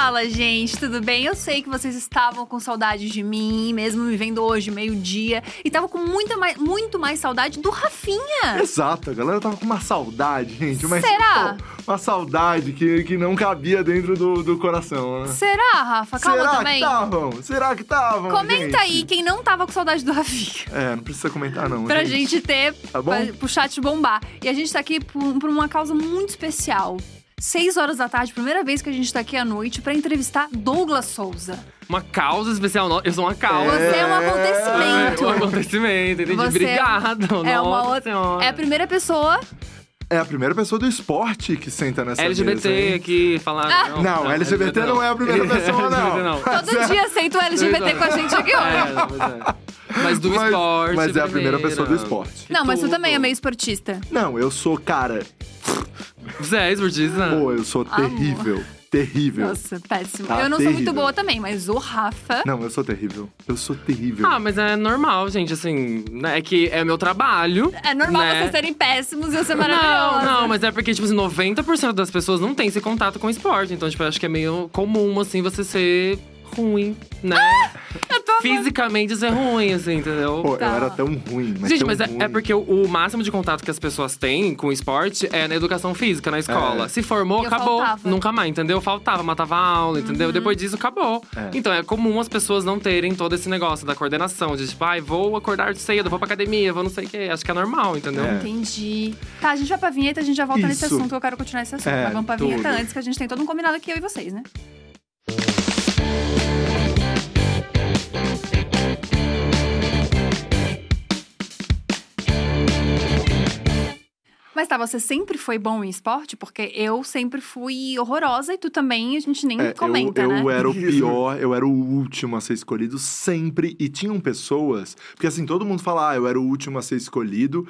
Fala, gente, tudo bem? Eu sei que vocês estavam com saudade de mim, mesmo me vendo hoje, meio-dia. E tava com muita mais, muito mais saudade do Rafinha. Exato, a galera tava com uma saudade, gente. Mas, Será? pô, uma saudade que, que não cabia dentro do, do coração, né? Será, Rafa? Calma Será também. que estavam? Será que estavam? Comenta gente? aí quem não tava com saudade do Rafinha. É, não precisa comentar, não. Pra gente ter, Tá bom? pra, pro chat bombar. E a gente tá aqui por, por uma causa muito especial. Seis horas da tarde, primeira vez que a gente tá aqui à noite pra entrevistar Douglas Souza. Uma causa especial. não, Eu sou uma causa. Você é um acontecimento. É um acontecimento, entendi. Você Obrigado. É uma outra. É a primeira pessoa. É a primeira pessoa do esporte que senta nessa LGBT mesa, hein? aqui, falar. Ah. Não, LGBT não é a primeira pessoa, não. LGBT não. Todo dia aceita o LGBT com a gente aqui hoje. É, não, mas é. Mas do Mas- esporte. Mas é a primeira pessoa do esporte. Não, mas tu também é meio esportista. Não, eu sou, cara, Você é esportista? pô, eu sou Amor. terrível. Terrível. Nossa, péssimo. Tá eu não sou muito terrível. boa também, mas o Rafa. Não, eu sou terrível. Eu sou terrível. Ah, mas é normal, gente, assim. né, É que é meu trabalho. É normal né? vocês serem péssimos e eu ser Não, maravilhosa. não, mas é porque, tipo assim, 90% das pessoas não tem esse contato com esporte. Então, tipo, eu acho que é meio comum, assim, você ser ruim, né? Fisicamente ser ruim, assim, entendeu? Pô, Tá. eu era tão ruim, mas Gente, tão mas é, ruim. é porque o, o máximo de contato que as pessoas têm com o esporte é na educação física, na escola. É. Se formou, E eu acabou. faltava. Nunca mais, entendeu? Faltava, matava a aula, entendeu? Depois disso, acabou. É. Então é comum as pessoas não terem todo esse negócio da coordenação. De tipo, ai, vou acordar cedo, vou pra academia, vou não sei o quê. Acho que é normal, entendeu? É. Entendi. Tá, a gente vai pra vinheta, a gente já volta nesse Isso. assunto. Eu quero continuar esse assunto. É, mas vamos pra tudo. vinheta antes, que a gente tem todo um combinado aqui, eu e vocês, né? Mas tá, você sempre foi bom em esporte? Porque eu sempre fui horrorosa e tu também, a gente nem É, comenta, eu, né? eu era o pior, eu era o último a ser escolhido sempre. E tinham pessoas. Porque assim, todo mundo fala, ah, eu era o último a ser escolhido.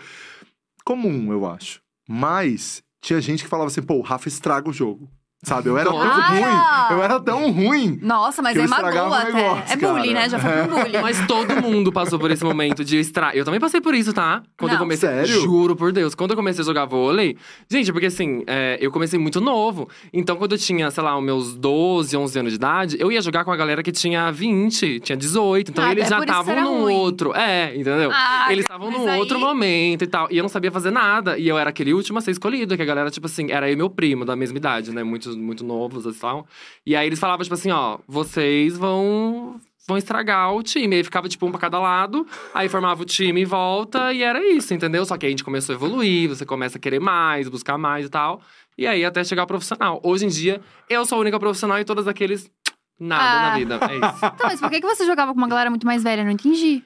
Comum, eu acho. Mas tinha gente que falava assim, pô, o Rafa estraga o jogo. Sabe? Eu era tão ruim. Eu era tão ruim. Nossa, mas que eu é magoa até. negócio, é bullying, cara. né? Já foi um bullying. Mas todo mundo passou por esse momento de extra. Eu também passei por isso, tá? Quando eu Não. comecei. Sério? Juro por Deus. Quando eu comecei a jogar vôlei. Gente, porque assim, é, eu comecei muito novo. Então, quando eu tinha, sei lá, os meus 12, 11 anos de idade, eu ia jogar com a galera que tinha 20, tinha 18. Então, Ah, eles é já estavam num ruim. outro. É, entendeu? Ah, eles estavam num aí- outro momento e tal. E eu não sabia fazer nada. E eu era aquele último a ser escolhido, que a galera, tipo assim, era eu e meu primo da mesma idade, né? Muito, muito novos e tal. E aí eles falavam, tipo assim, ó, vocês vão vão estragar o time. Aí ficava, tipo, um pra cada lado, aí formava o time em volta e era isso, entendeu? Só que aí a gente começou a evoluir, você começa a querer mais, buscar mais e tal. E aí até chegar ao profissional. Hoje em dia, eu sou a única profissional e todos aqueles. Nada Ah. na vida. É isso. Então, mas por que, que você jogava com uma galera muito mais velha? Eu Não entendi.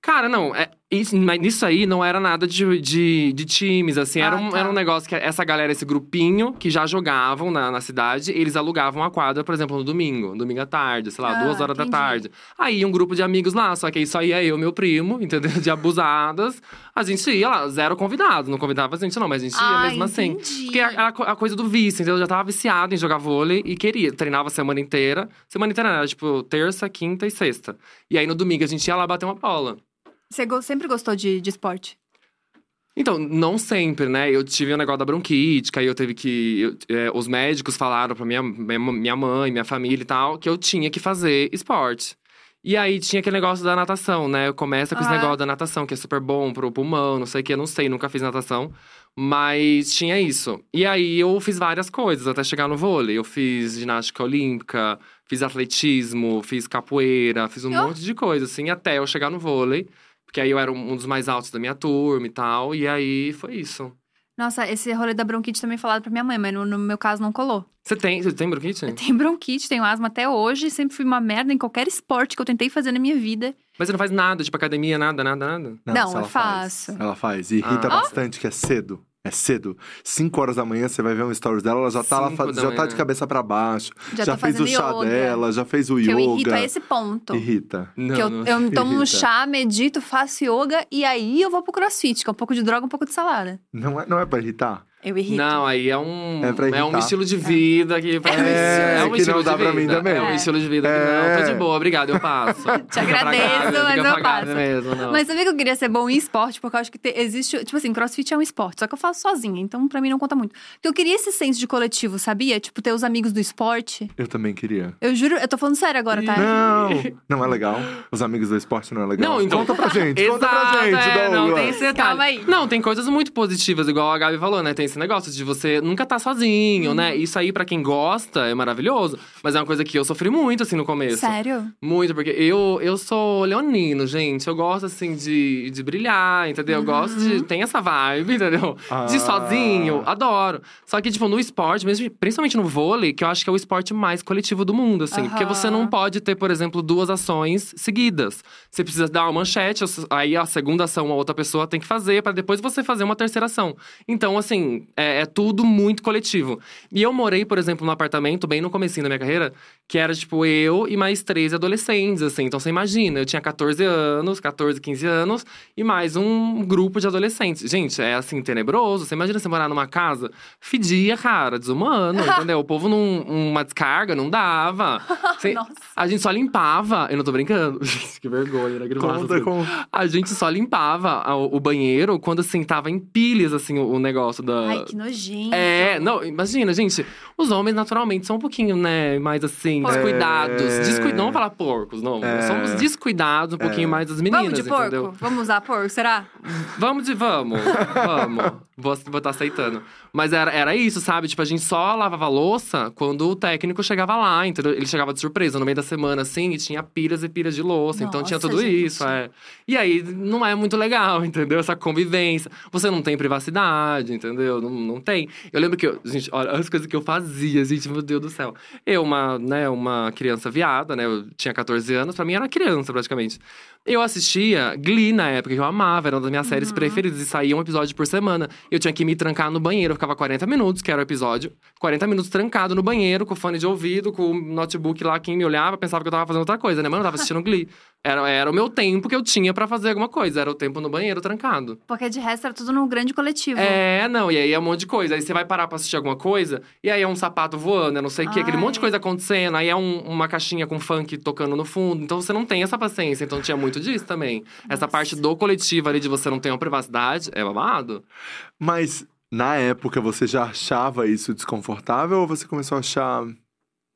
Cara, não, é, isso, mas nisso aí não era nada de, de, de times, assim. Era, Ah, um, tá. era um negócio que essa galera, esse grupinho que já jogavam na, na cidade, eles alugavam a quadra, por exemplo, no domingo, domingo à tarde, sei lá, Ah, duas horas entendi. da tarde. Aí um grupo de amigos lá, só que aí só ia eu e meu primo, entendeu? De abusadas. A gente ia lá, zero convidado. Não convidava a gente, não, mas a gente ia Ah, mesmo assim. entendi. Porque era a coisa do vício, entendeu? Eu já tava viciado em jogar vôlei e queria. Treinava a semana inteira. Semana inteira era tipo terça, quinta e sexta. E aí no domingo a gente ia lá bater uma bola. Você sempre gostou de, de esporte? Então, não sempre, né? Eu tive o negócio da bronquite, que aí eu teve que. eu- é, os médicos falaram pra minha, minha, mãe, minha família e tal, que eu tinha que fazer esporte. E aí tinha aquele negócio da natação, né? Começa com esse Ah. negócio da natação, que é super bom pro pulmão, não sei o que, eu não sei, nunca fiz natação. Mas tinha isso. E aí eu fiz várias coisas até chegar no vôlei. Eu fiz ginástica olímpica, fiz atletismo, fiz capoeira, fiz um Oh. monte de coisa, assim, até eu chegar no vôlei. Porque aí eu era um dos mais altos da minha turma e tal. E aí foi isso. Nossa, esse rolê da bronquite também falaram pra minha mãe, mas no, no meu caso não colou. Você tem, você tem bronquite? Eu tenho bronquite, tenho asma até hoje, sempre fui uma merda em qualquer esporte que eu tentei fazer na minha vida. Mas você não faz nada, tipo academia, nada, nada, nada. Não, se eu ela faz. faço. Ela faz. E irrita Ah. bastante que é cedo. É cedo. 5 horas da manhã, você vai ver um stories dela, ela já tá lá, já tá de cabeça pra baixo. Já, Já, tô fez o chá yoga. dela, já fez o Que eu irrito yoga. a esse ponto. Irrita. Não, que eu, não. eu tomo um Irrita. chá, medito, faço yoga e aí eu vou pro crossfit, que é um pouco de droga, um pouco de salada. Não é, não é pra irritar? Eu irrito. Não, aí é um, É pra um estilo de vida que. pra mim- É, que não dá pra mim também. É um É. estilo de vida que É. não. Tô de boa, obrigado, eu passo. Te agradeço, mas eu passo. Mesmo, não. Mas sabia que eu queria ser bom em esporte? Porque eu acho que te- existe. Tipo assim, crossfit é um esporte, só que eu faço sozinha, então pra mim não conta muito. Porque eu queria esse senso de coletivo, sabia? Tipo, ter os amigos do esporte. Eu também queria. Eu juro, eu tô falando sério agora, tá? Não, não é legal. Os amigos do esporte não é legal. Não, então- Conta pra gente, conta pra gente, é, não, tem esse detalhe. Calma aí. Não, tem coisas muito positivas, igual a Gabi falou, né? Tem esse negócio de você nunca tá sozinho, né? Uhum. Isso aí, pra quem gosta, é maravilhoso. Mas é uma coisa que eu sofri muito, assim, no começo. Sério? Muito, porque eu, eu sou leonino, gente. Eu gosto, assim, de, de brilhar, entendeu? Eu gosto Uhum. de. Tem essa vibe, entendeu? Ah. De sozinho, adoro. Só que, tipo, no esporte, mesmo, principalmente no vôlei, que eu acho que é o esporte mais coletivo do mundo, assim. Porque Aham. você não pode ter, por exemplo, duas ações seguidas. Você precisa dar uma manchete, aí a segunda ação a outra pessoa tem que fazer, pra depois você fazer uma terceira ação. Então, assim, é, é tudo muito coletivo. E eu morei, por exemplo, num apartamento, bem no comecinho da minha carreira, que era, tipo, eu e mais três adolescentes, assim. Então, você imagina, eu tinha 14 anos, 14, 15 anos, e mais um grupo de adolescentes. Gente, é, assim, tenebroso. Você imagina você morar numa casa, fedia, cara, desumano, entendeu? O povo, num, uma descarga, não dava. Você- Nossa. a gente só limpava. Eu não tô brincando. Gente, que vergonha, né? Conta, conta. A gente só limpava a- o banheiro quando, assim, tava em pilhas, assim, o, o negócio da. Ai, que nojento. É, não, imagina, gente, os homens naturalmente são um pouquinho, né, mais assim, descuidados. É. Descui... Não vou falar porcos, não. É. Somos descuidados um pouquinho É. mais das meninas, Vamos de porco? entendeu? Vamos usar porco, será? Vamos de vamos, vamos. Vou estar tá aceitando. Mas era, era isso, sabe? Tipo, a gente só lavava louça quando o técnico chegava lá, entendeu? Ele chegava de surpresa no meio da semana, assim, e tinha pilhas e pilhas de louça. então tinha Nossa, tudo gente. isso, é. E aí, não é muito legal, entendeu? Essa convivência. Você não tem privacidade, entendeu? Não, não tem. Eu lembro que, eu, gente, olha as coisas que eu fazia, gente, meu Deus do céu. Eu, uma, né, uma criança viada, né? Eu tinha 14 anos, pra mim era criança, praticamente. Eu assistia Glee na época, que eu amava, era uma das minhas séries preferidas, e saía um episódio por semana. Eu tinha que me trancar no banheiro, eu ficava 40 minutos, que era o episódio, 40 minutos trancado no banheiro, com fone de ouvido, com o notebook lá, quem me olhava pensava que eu tava fazendo outra coisa, né? Mas eu não tava assistindo Glee. Era, era o meu tempo que eu tinha pra fazer alguma coisa, era o tempo no banheiro trancado. Porque de resto era tudo num grande coletivo. É, não, e aí é um monte de coisa. Aí você vai parar pra assistir alguma coisa, e aí é um sapato voando, é não sei o quê, aquele monte de coisa acontecendo, aí é um- uma caixinha com funk tocando no fundo. Então você não tem essa paciência. Então tinha muito disso também. Essa Nossa. parte do coletivo ali de você não ter uma privacidade é babado. Mas na época você já achava isso desconfortável ou você começou a achar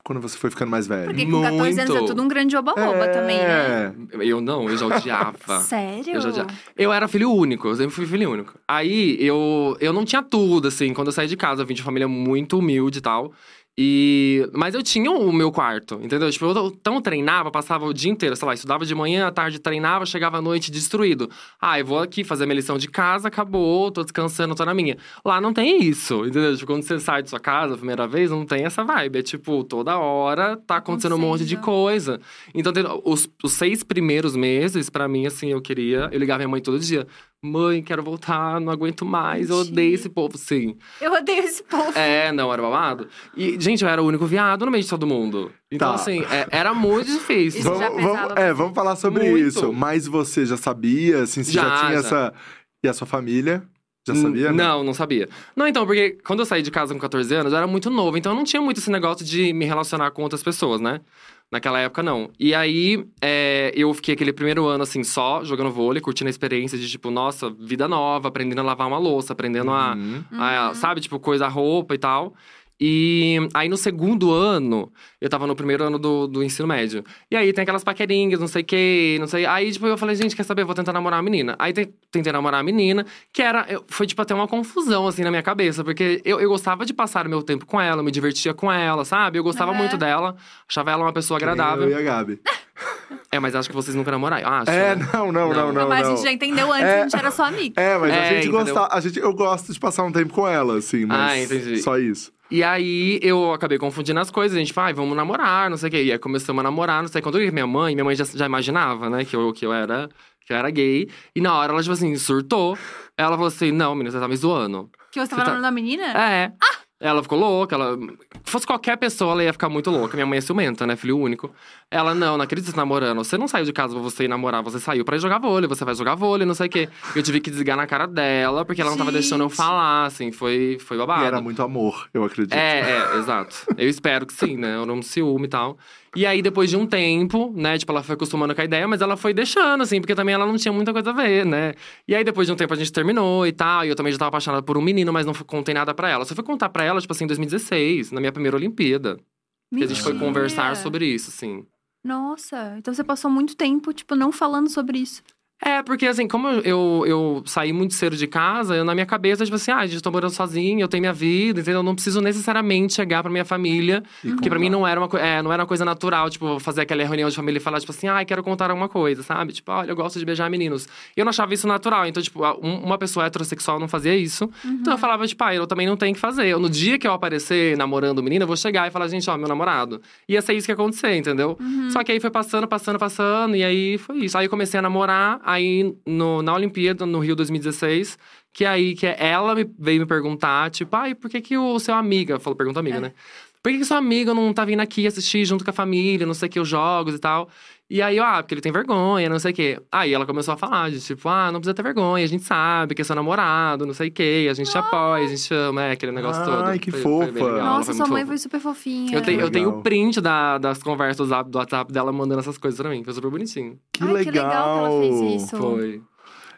quando você foi ficando mais velho? Porque com 14 anos é Muito. tudo um grande oba-oba também, né? É. Eu não, eu já odiava. Sério? Eu, já, já- eu era filho único, eu sempre fui filho único. Aí eu, eu não tinha tudo, assim, quando eu saí de casa, eu vim de família muito humilde e tal. E. Mas eu tinha o meu quarto, entendeu? Tipo, eu então eu treinava, passava o dia inteiro, sei lá, estudava de manhã, à tarde treinava, chegava à noite destruído. Ah, eu vou aqui fazer minha lição de casa, acabou, tô descansando, tô na minha. Lá não tem isso, entendeu? Tipo, quando você sai de sua casa a primeira vez, não tem essa vibe. É tipo, toda hora tá acontecendo um monte de coisa. Então, os, os seis primeiros meses, pra mim, assim, eu queria. Eu ligava minha mãe todo dia. Mãe, quero voltar, não aguento mais, eu odeio esse povo, sim. Eu odeio esse povo. É, não, era babado. E, gente, eu era o único viado no meio de todo mundo. Então, Tá. assim, é- era muito difícil. Isso Vamos, vamos- é, vamos falar sobre Muito. isso. Mas você já sabia, assim, você já, Já, tinha já. essa. E a sua família? Já sabia? N- né? Não, não sabia. Não, então, porque quando eu saí de casa com 14 anos, eu era muito novo. Então, eu não tinha muito esse negócio de me relacionar com outras pessoas, né? Naquela época, não. E aí, é, eu fiquei aquele primeiro ano, assim, só jogando vôlei, curtindo a experiência de, tipo, nossa, vida nova, aprendendo a lavar uma louça, aprendendo a, Uhum. a- Uhum. sabe, tipo, coisa, roupa e tal. E aí, no segundo ano, eu tava no primeiro ano do, do ensino médio. E aí, tem aquelas paquerinhas, não sei o quê, não sei. Aí, tipo, eu falei, gente, quer saber? Eu vou tentar namorar a menina. Aí, te- tentei namorar a menina, que era. eu- foi, tipo, até uma confusão, assim, na minha cabeça. Porque eu, eu gostava de passar o meu tempo com ela, eu me divertia com ela, sabe? Eu gostava Aham. muito dela, achava ela uma pessoa Que agradável. Eu e a Gabi. É, mas acho que vocês nunca namoraram. Acho. É, né? não, não, não, Não. não. mas não. a gente já entendeu antes É. que a gente era só amigo. É, mas a É, gente entendeu? gosta. A gente, eu gosto de passar um tempo com ela, assim, mas Ah, entendi. só isso. E aí eu acabei confundindo as coisas. A gente, vai, vamos namorar, não sei o quê. E aí começamos a namorar, não sei quando eu pra minha mãe, minha mãe já, já imaginava, né, que eu, que eu era. Que eu era gay. E na hora ela, tipo assim, surtou. Ela falou assim: não, menina, você tá me zoando. Que você Você tava tá- namorando a menina? É. Ela ficou louca, ela. Se fosse qualquer pessoa, ela ia ficar muito louca. Minha mãe é ciumenta, né? Filho único. Ela, não, não acredito que você tá namorando. Você não saiu de casa pra você ir namorar, você saiu pra ir jogar vôlei, você vai jogar vôlei, não sei o quê. Eu tive que desligar na cara dela, porque ela não tava deixando eu falar, assim, foi, foi babado. E era muito amor, eu acredito. É, é, exato. Eu espero que sim, né? Eu não me ciúme e tal. E aí, depois de um tempo, né? Tipo, ela foi acostumando com a ideia, mas ela foi deixando, assim, porque também ela não tinha muita coisa a ver, né? E aí, depois de um tempo, a gente terminou e tal. E eu também já tava apaixonada por um menino, mas não contei nada pra ela. Só fui contar pra ela, tipo assim, em 2016, na minha primeira Olimpíada. Que a gente foi conversar sobre isso, assim. Nossa, então você passou muito tempo, tipo, não falando sobre isso. É, porque assim, como eu, eu, eu saí muito cedo de casa, eu na minha cabeça, tipo assim, ah, gente, eu tô morando sozinho, eu tenho minha vida, entendeu? Eu não preciso necessariamente chegar pra minha família. E Porque pra contar. mim não era, uma, é, não era uma coisa natural, tipo, fazer aquela reunião de família e falar, tipo assim, ai, quero contar alguma coisa, sabe? Tipo, olha, eu gosto de beijar meninos. E eu não achava isso natural. Então, tipo, um- uma pessoa heterossexual não fazia isso. Então eu falava, tipo, ah, eu também não tenho que fazer. Eu, no dia que eu aparecer namorando o menino, eu vou chegar e falar, gente, ó, meu namorado. Ia ser isso que ia acontecer, entendeu? Só que aí foi passando, passando, passando, e aí foi isso. Aí eu comecei a namorar, aí no, na Olimpíada, no Rio 2016, que aí que ela me, veio me perguntar, tipo, ai, por que, que o seu amiga, falou, pergunta amiga, É. né? Por que, que seu amigo não tá vindo aqui assistir junto com a família, não sei o que, os jogos e tal? E aí, ah, porque ele tem vergonha, não sei o quê. Aí ela começou a falar, de tipo, ah, não precisa ter vergonha, a gente sabe que é seu namorado, não sei o quê, a gente te apoia, a gente ama, é aquele negócio Ai, todo. que Foi- fofa. foi legal, Nossa, sua mãe fofa. foi super fofinha. Eu tenho, eu tenho o print da- das conversas do WhatsApp- do WhatsApp dela mandando essas coisas pra mim. Foi super bonitinho. Que Ai, legal. que legal que ela fez isso. Foi.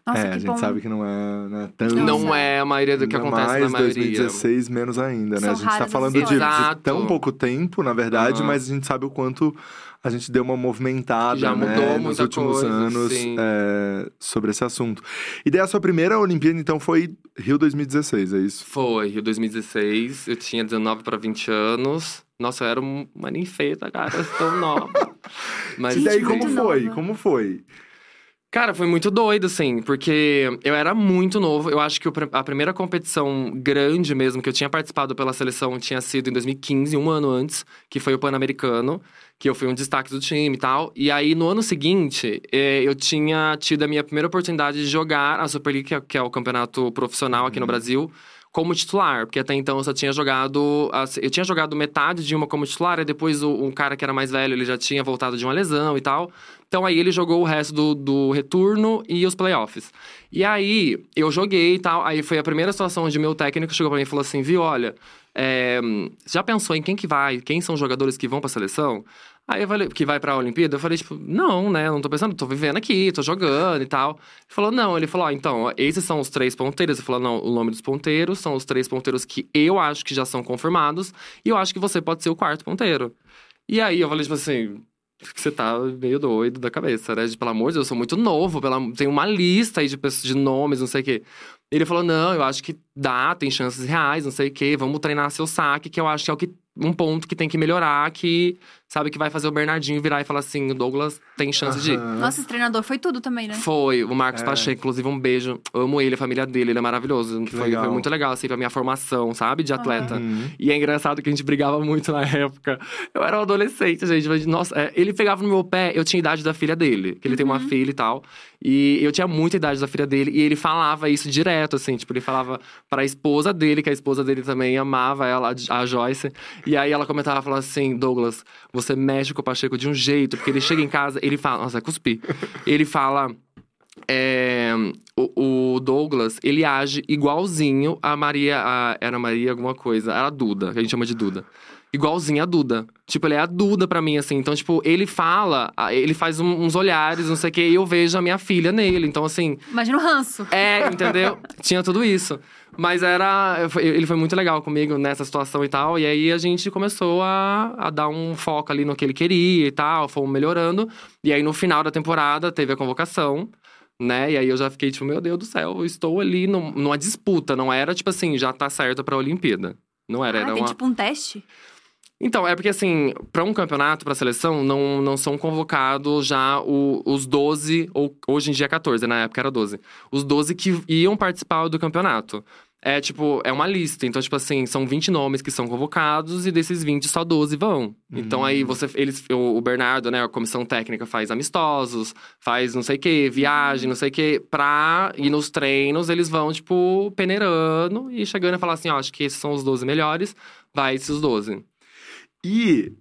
Nossa, é, que a gente bom. sabe que não é, não é tão. Não é a maioria do que acontece mais na maioria. 2016, menos ainda, né? São a gente tá falando de, de tão pouco tempo, na verdade, Aham. mas a gente sabe o quanto a gente deu uma movimentada, Já né, mudou nos muita últimos coisa, anos é, sobre esse assunto. E daí a sua primeira Olimpíada, então, foi Rio 2016, é isso? Foi, Rio 2016. Eu tinha 19 pra 20 anos. Nossa, eu era um- uma ninfeta, cara. Tão nova. Mas e daí, como foi? nova. Como foi? Cara, foi muito doido, assim, porque eu era muito novo. Eu acho que a primeira competição grande mesmo que eu tinha participado pela seleção tinha sido em 2015, um ano antes, que foi o Pan-Americano, que eu fui um destaque do time e tal. E aí, no ano seguinte, eh, eu tinha tido a minha primeira oportunidade de jogar a Super League, que é- que é o campeonato profissional aqui no Brasil. Como titular, porque até então eu só tinha jogado. Eu tinha jogado metade de uma como titular, e depois o, um cara que era mais velho, ele já tinha voltado de uma lesão e tal. Então aí ele jogou o resto do, do retorno e os playoffs. E aí eu joguei e tal. Aí foi a primeira situação onde meu técnico chegou pra mim e falou assim: viu, olha, é, já pensou em quem que vai? Quem são os jogadores que vão pra seleção? Aí eu falei, que vai pra Olimpíada? Eu falei, tipo, não, né? Não tô pensando, tô vivendo aqui, tô jogando e tal. Ele falou, não. Ele falou, ó, então, esses são os três ponteiros. Ele falou, não, o nome dos ponteiros são os três ponteiros que eu acho que já são confirmados. E eu acho que você pode ser o quarto ponteiro. E aí eu falei, tipo assim, que você tá meio doido da cabeça, né? De, pelo amor de Deus, eu sou muito novo, pela... tem uma lista aí de, pessoas, de nomes, não sei o quê. Ele falou, não, eu acho que dá, tem chances reais, não sei o quê, vamos treinar seu saque, que eu acho que é o que, um ponto que tem que melhorar, que sabe que vai fazer o Bernardinho virar e falar assim, o Douglas tem chance de. Nossa, esse treinador foi tudo também, né? Foi, o Marcos É. Pacheco, inclusive, um beijo. Eu amo ele, a família dele, ele é maravilhoso. Foi, foi muito legal, assim, pra minha formação, sabe? De atleta. Uhum. E é engraçado que a gente brigava muito na época. Eu era um adolescente, gente. Mas, nossa, é, ele pegava no meu pé, eu tinha a idade da filha dele. Que ele tem uma filha e tal. E eu tinha muita idade da filha dele. E ele falava isso direto, assim. Tipo, ele falava pra esposa dele, que a esposa dele também amava ela, a Joyce. E aí ela comentava, falava assim, Douglas, você mexe com o Pacheco de um jeito. Porque ele chega em casa, ele fala… Nossa, é cuspi. Ele fala… É, o, o Douglas, ele age igualzinho a Maria. A, era Maria alguma coisa. Era a Duda, que a gente chama de Duda. Igualzinho a Duda. Tipo, ele é a Duda pra mim, assim. Então, tipo, ele fala, ele faz um- uns olhares, não sei o quê, e eu vejo a minha filha nele. Então, assim, Imagina o ranço. é, entendeu? Tinha tudo isso. Mas era. Ele foi muito legal comigo nessa situação e tal. E aí a gente começou a, a dar um foco ali no que ele queria e tal, fomos melhorando. E aí no final da temporada teve a convocação. Né? E aí eu já fiquei tipo, meu Deus do céu, eu estou ali num- numa disputa. Não era tipo assim, já tá certo pra Olimpíada. Não era, Ah, era tem uma. tipo um teste? Então, é porque assim, pra um campeonato, pra seleção, não, não são convocados já o- os 12, ou hoje em dia 14, na época era 12. Os 12 que iam participar do campeonato. é tipo, é uma lista. Então, tipo assim, são 20 nomes que são convocados e desses 20 só 12 vão. Então aí você eles o, Bernardo, né, a comissão técnica faz amistosos, faz não sei o quê, viagem, não sei o quê, pra ir nos treinos, eles vão tipo peneirando e chegando e falar assim, ó, acho que esses são os 12 melhores, vai esses 12. E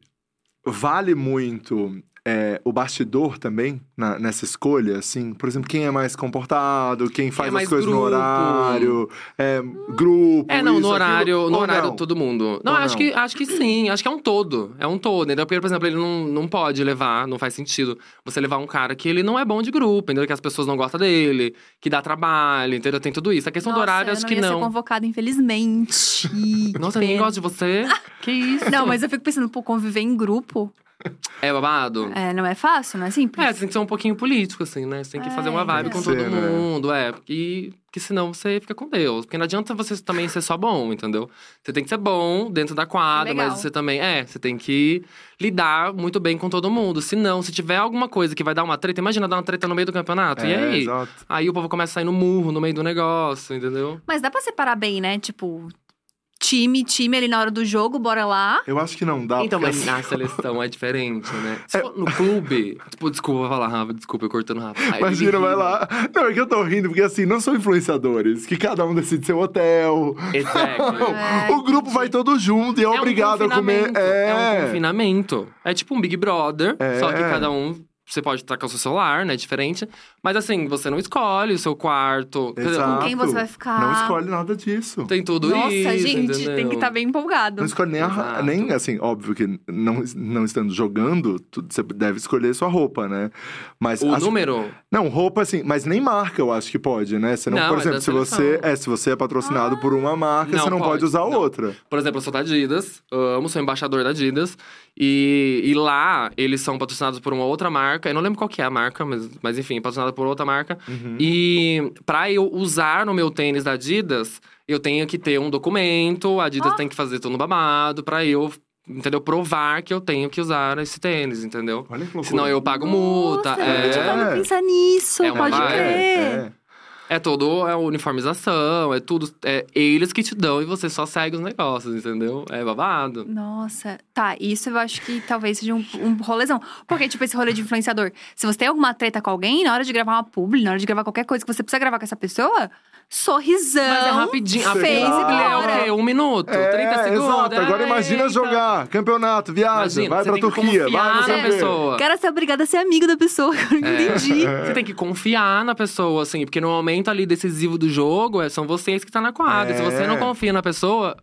vale muito é, o bastidor também na- nessa escolha, assim? Por exemplo, quem é mais comportado, quem faz as mais coisas no grupo. horário, é, grupo. É, não, isso, no horário, aquilo, no horário não? todo mundo. Não, Ou acho não? que acho que sim, acho que é um todo. É um todo, entendeu? Porque, por exemplo, ele não, não pode levar, não faz sentido você levar um cara que ele não é bom de grupo, entendeu? Que as pessoas não gostam dele, que dá trabalho, entendeu? Tem tudo isso. A questão do Nossa, horário, eu acho não que ser não. convocada, infelizmente. Nossa, ninguém gosta de você. que isso? Não, mas eu fico pensando, pô, conviver em grupo É babado? é, não é fácil, não é simples. É, você tem que ser um pouquinho político, assim, né? Você tem que fazer uma É, vibe com que todo ser, né? mundo, é. Porque, porque senão você fica com Deus. Porque não adianta você também ser só bom, entendeu? Você tem que ser bom dentro da quadra, Legal. mas você também. É, você tem que lidar muito bem com todo mundo. Se não, se tiver alguma coisa que vai dar uma treta, imagina dar uma treta no meio do campeonato. e É, aí? exato. Aí o povo começa a sair no murro no meio do negócio, entendeu? Mas dá pra separar bem, né? Tipo, time, time ali na hora do jogo, bora lá. Eu acho que não dá. então, porque mas assim- na seleção é diferente, né? Se for no clube. Tipo, desculpa, vou falar, Rafa, desculpa, eu cortando Rafa. Imagina, vai lá. Não, é que eu tô rindo, porque assim, não são influenciadores, que cada um decide seu hotel. Exactly. É, o grupo vai todo junto e é, um obrigado a comer. confinamento, É. um confinamento. É tipo um Big Brother, É. só que cada um. Você pode estar com o seu celular, né? Diferente. Mas assim, você não escolhe o seu quarto. Exato. quem você vai ficar? Não escolhe nada disso. Tem tudo Nossa, isso. gente, entendeu? tem que estar bem empolgado. Não escolhe nem, a, nem assim, óbvio que não, não estando jogando, tu- você deve escolher sua roupa, né? Mas O acho- número. Não, roupa assim, mas nem marca eu acho que pode, né? Você não, Não, por é exemplo, da se você, é, se você é patrocinado por uma marca, Não, você não pode, pode, usar não. outra. Por exemplo, eu sou da Adidas, amo, sou embaixador da Adidas. E, e lá, eles são patrocinados por uma outra marca. Eu não lembro qual que é a marca, mas, mas enfim, patrocinado por outra marca. Uhum. E pra eu usar no meu tênis da Adidas, eu tenho que ter um documento, a Adidas Ah. tem que fazer tudo no babado pra eu, entendeu? Provar que eu tenho que usar esse tênis, entendeu? Olha que loucura. Senão eu pago multa. Nossa, é, eu pra pensar nisso, É pode crer. É, é todo, é uniformização, é tudo. É eles que te dão e você só segue os negócios, entendeu? É babado. Nossa, tá, isso eu acho que talvez seja um, um rolezão. Porque, tipo, esse rolê de influenciador. Se você tem alguma treta com alguém, na hora de gravar uma publi, na hora de gravar qualquer coisa que você precisa gravar com essa pessoa, sorrisão. Mas é rapidinho. A Fez Facebook é o quê? Um minuto, É, 30 segundos. exato. Agora Ah, imagina eita. jogar campeonato, viagem, Imagina, vai pra Turquia, vai confiar não sei na o pessoa. Quero ser obrigada a ser amigo da pessoa, que eu não É. entendi. Você tem que confiar na pessoa, assim, porque no momento ali decisivo do jogo, é, são vocês que estão na quadra. É. Se você não confia na pessoa,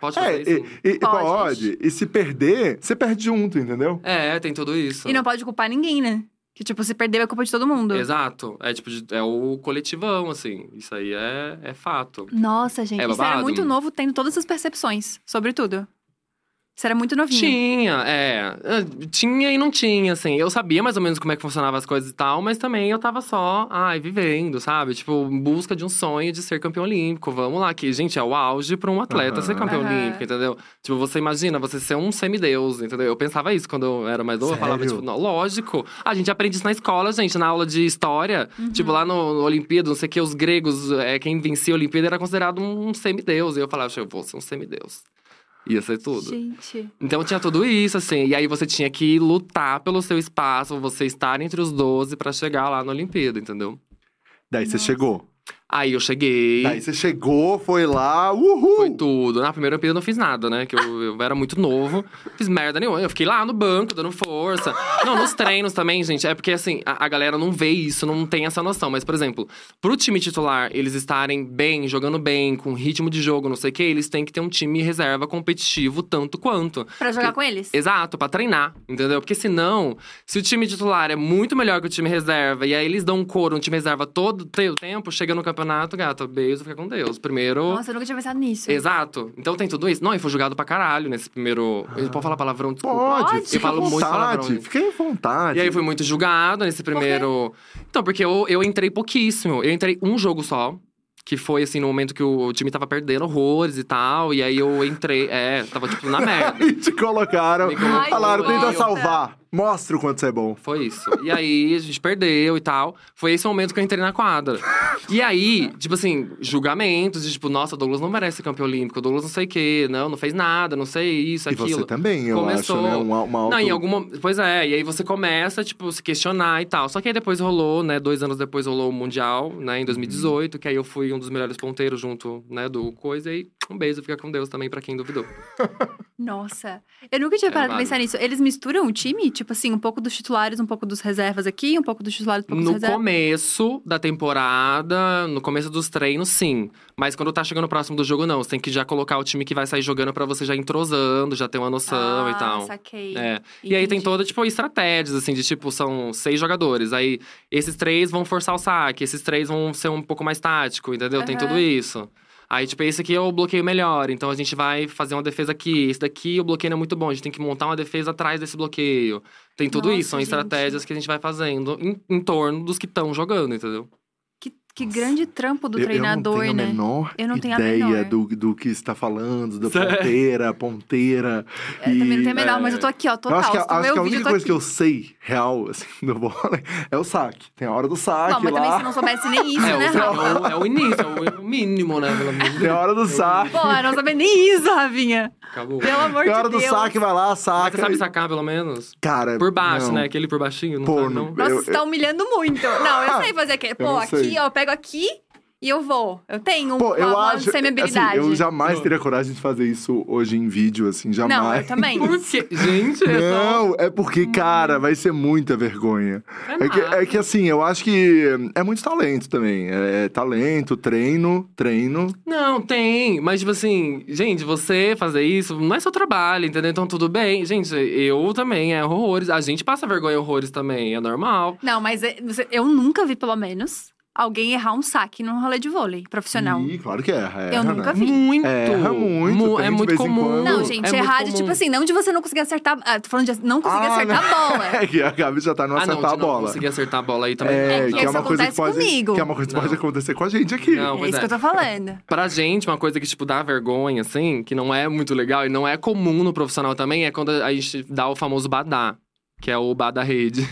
pode fazer É, isso. e, e- Pode. pode. E se perder, você perde junto, entendeu? É, tem tudo isso. E não pode culpar ninguém, né? Que, tipo, se perder é culpa de todo mundo. Exato. É tipo, é o coletivão, assim. Isso aí é, é fato. Nossa, gente, É isso era babado. muito novo, tendo todas essas percepções sobre tudo. Isso era muito novinho. Tinha, é. É, Tinha e não tinha, assim. Eu sabia mais ou menos como é que funcionavam as coisas e tal, mas também eu tava só, ai, vivendo, sabe? Tipo, em busca de um sonho de ser campeão olímpico. Vamos lá, que, gente, é o auge pra um atleta Aham. ser campeão Aham. olímpico, entendeu? Tipo, você imagina, você ser um semideus, entendeu? Eu pensava isso quando eu era mais novo. Eu falava, tipo, não, lógico. A gente aprende isso na escola, gente, na aula de história. Uhum. Tipo, lá no, no Olimpíada, não sei o que, os gregos, é, quem vencia a Olimpíada era considerado um semideus. E eu falava, eu vou ser um semideus. Ia ser tudo. Gente. Então tinha tudo isso, assim. E aí você tinha que lutar pelo seu espaço, você estar entre os 12 pra chegar lá na Olimpíada, entendeu? Daí você Nossa. chegou. Aí eu cheguei. Daí você chegou, foi lá, uhul! Foi tudo. Na primeira Olimpíada eu não fiz nada, né? Que eu, eu era muito novo. Fiz merda nenhuma. Eu fiquei lá no banco, dando força. Não, nos treinos também, gente. É porque, assim, a, a galera não vê isso, não tem essa noção. Mas, por exemplo, pro time titular, eles estarem bem, jogando bem, com ritmo de jogo, não sei o quê, eles têm que ter um time reserva competitivo tanto quanto. Pra jogar com eles? Exato, pra treinar, entendeu? Porque senão, se o time titular é muito melhor que o time reserva, e aí eles dão um couro no time reserva todo o tempo, chega no campeonato, gato, beijo, fica com Deus. Primeiro. Nossa, eu nunca tinha pensado nisso. Exato. Então tem tudo isso. Não, e foi jogado pra caralho nesse primeiro. Ele pode falar palavrão, desculpa. Pode, Pode. fica Eu falo à muito vontade, palavrão. fica à vontade. E aí foi muito julgado nesse primeiro. Então, porque eu, eu entrei pouquíssimo. Eu entrei um jogo só. Que foi, assim, no momento que o time tava perdendo horrores e tal. E aí eu entrei. É, tava, tipo, na merda. E te colocaram, Me colocaram. falaram, tenta salvar. Mostra o quanto você é bom. Foi isso. E aí, a gente perdeu e tal. Foi esse momento que eu entrei na quadra. E aí, tipo assim, julgamentos de tipo, nossa, o Douglas não merece ser campeão olímpico, o Douglas não sei o quê, não, não fez nada, não sei isso, E aquilo. você também, eu Começou- acho, né? Uma, uma auto... Não, em algum momento. Pois é, e aí você começa, tipo, se questionar e tal. Só que aí depois rolou, né? Dois anos depois rolou o Mundial, né? Em 2018, que aí eu fui um dos melhores ponteiros junto, né? Do coisa. E um beijo, fica com Deus também pra quem duvidou. Nossa. Eu nunca tinha É parado válido. pensar nisso. Eles misturam o time? Tipo assim, um pouco dos titulares, um pouco dos reservas aqui, um pouco dos titulares, um pouco dos No reservas. começo da temporada, no começo dos treinos, sim. Mas quando tá chegando próximo do jogo, não. Você tem que já colocar o time que vai sair jogando pra você já entrosando, já ter uma noção ah, e tal. saquei. É. E aí tem toda, tipo, estratégias, assim, de tipo, são seis jogadores. Aí esses três vão forçar o saque, esses três vão ser um pouco mais tático, entendeu? Tem Aham. tudo isso. Aí, tipo, esse aqui é o bloqueio melhor. Então a gente vai fazer uma defesa aqui. Esse daqui o bloqueio não é muito bom. A gente tem que montar uma defesa atrás desse bloqueio. Tem tudo Nossa, isso, são gente. estratégias que a gente vai fazendo em, em torno dos que estão jogando, entendeu? Que, grande trampo do Eu- treinador, eu não tenho né? a menor Eu não tenho a ideia menor. do, do que está falando, da Sério? ponteira, ponteira. Eu também não tenho a menor, é. mas eu tô aqui, ó, Eu total. acho que, acho que a única eu coisa aqui. que eu sei, real, assim, do vôlei, é o saque. Tem a hora do saque Não, mas também lá. se não soubesse nem isso, é, né, Rafa? é, o, é o início, é o mínimo, né? Pelo de Tem a Deus. hora do saque. Pô, eu não sabia nem isso, Rafinha. Acabou. Pelo amor Tem a de hora do Deus. saque, vai lá, Mas saca. você sabe sacar, pelo menos? Cara, Por baixo, não. né? Aquele por baixinho, não Pô, sabe, não-? Nossa, Eu- você tá humilhando muito. Não, eu sei fazer aqui. Pô, aqui, ó, eu pego aqui e eu vou. Eu tenho Pô, uma, eu uma acho. Assim, semi-habilidade. eu jamais Não. teria coragem de fazer isso hoje em vídeo, assim, Não, jamais. eu também. Por quê? Gente, é. Não, é porque, cara, vai ser muita vergonha. É É que, é que, assim, eu acho que é muito talento também. É talento, treino, treino. Não, tem. Mas, tipo assim, gente, você fazer isso não é seu trabalho, entendeu? Então tudo bem. Gente, eu também erro horrores. A gente passa vergonha horrores também, é normal. Não, mas é- você- eu nunca vi, pelo menos, alguém errar um saque num rolê de vôlei profissional. Ih, claro que erra. Eu erra, nunca né? vi. Muito. Erra muito, Mu- é de muito comum. quando. Não, é gente, muito errar de comum. tipo assim, não de você não conseguir acertar. Ah, tô falando de não conseguir Ah, acertar a bola. É que a Gabi já tá no Ah, não, acertar de a não bola. conseguir acertar a bola aí também. É, É que que é isso uma coisa que acontece pode. comigo. Que é uma coisa que pode Não. acontecer com a gente aqui. Não, é isso é. que eu tô falando. Pra gente, uma coisa que, tipo, dá vergonha, assim, que não é muito legal e não é comum no profissional também, é quando a gente dá o famoso badá, que é o bar da rede.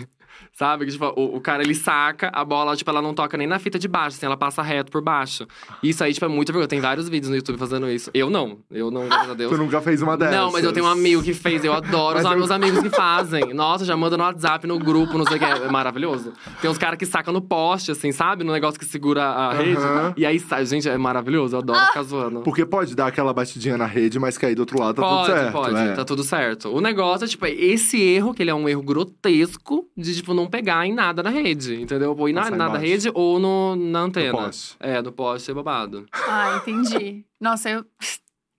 Sabe? Que, tipo, o, o cara, ele saca a bola, tipo, ela não toca nem na fita de baixo, assim, ela passa reto por baixo. Isso aí, tipo, é muito vergonha. Tem vários vídeos no YouTube fazendo isso. Eu não. Eu não, graças a Deus. Tu nunca fez uma dessas. Não, mas eu tenho um amigo que fez, eu adoro os eu- meus amigos que fazem. Nossa, já manda no WhatsApp, no grupo, não sei o que, é maravilhoso. Tem uns caras que sacam no poste, assim, sabe? No negócio que segura a rede. Aham. E aí, sai. gente, é maravilhoso, eu adoro ficar zoando. Porque pode dar aquela batidinha na rede, mas cair do outro lado tá pode, tudo certo. pode, é. tá tudo certo. O negócio é, tipo, esse erro, que ele é um erro grotesco, de, tipo, não pegar em nada na rede, entendeu? Ou ir na, Passar na embaixo. rede ou no, na antena. poste. É, no poste é babado. Ah, entendi. Nossa, eu.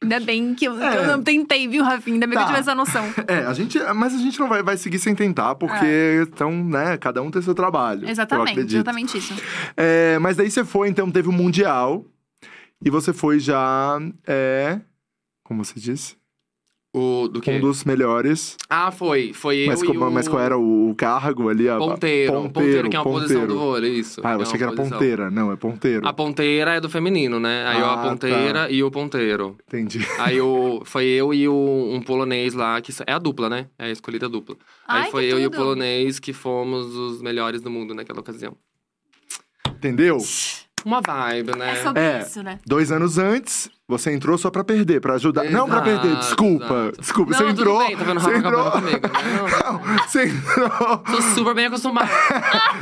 Ainda bem que eu, que É. eu não tentei, viu, Rafinha? Ainda bem que Tá. eu tive essa noção. É, a gente, mas a gente não vai, vai seguir sem tentar, porque então, né, cada um tem seu trabalho. Exatamente, exatamente isso. É, mas daí você foi, então teve o Mundial. E você foi já. É, como você disse? O, do quê? Um dos melhores. Ah, foi. Foi eu Mas, e como- o... mas qual era o, o cargo ali? A, Ponteiro. Ponteiro, Ponteiro, que é uma posição ponteiro. do vôlei, isso. Ah, eu é achei que era posição. ponteira. Não, é ponteiro. A ponteira é do feminino, né? Aí eu Ah, a ponteira e o ponteiro. Entendi. Aí o, foi eu e o, um polonês lá, que é a dupla, né? É a escolhida dupla. Aí Ai, foi que eu e o tudo. polonês que fomos os melhores do mundo naquela ocasião. Entendeu? Uma vibe, né? É sobre É. isso, né? Dois anos antes, você entrou só pra perder, pra ajudar. não pra Exato, perder, desculpa. exato. Desculpa, Não, você tudo entrou. bem, tá vendo você entrou. comigo, né? Não, Não, você entrou. Tô super bem acostumado.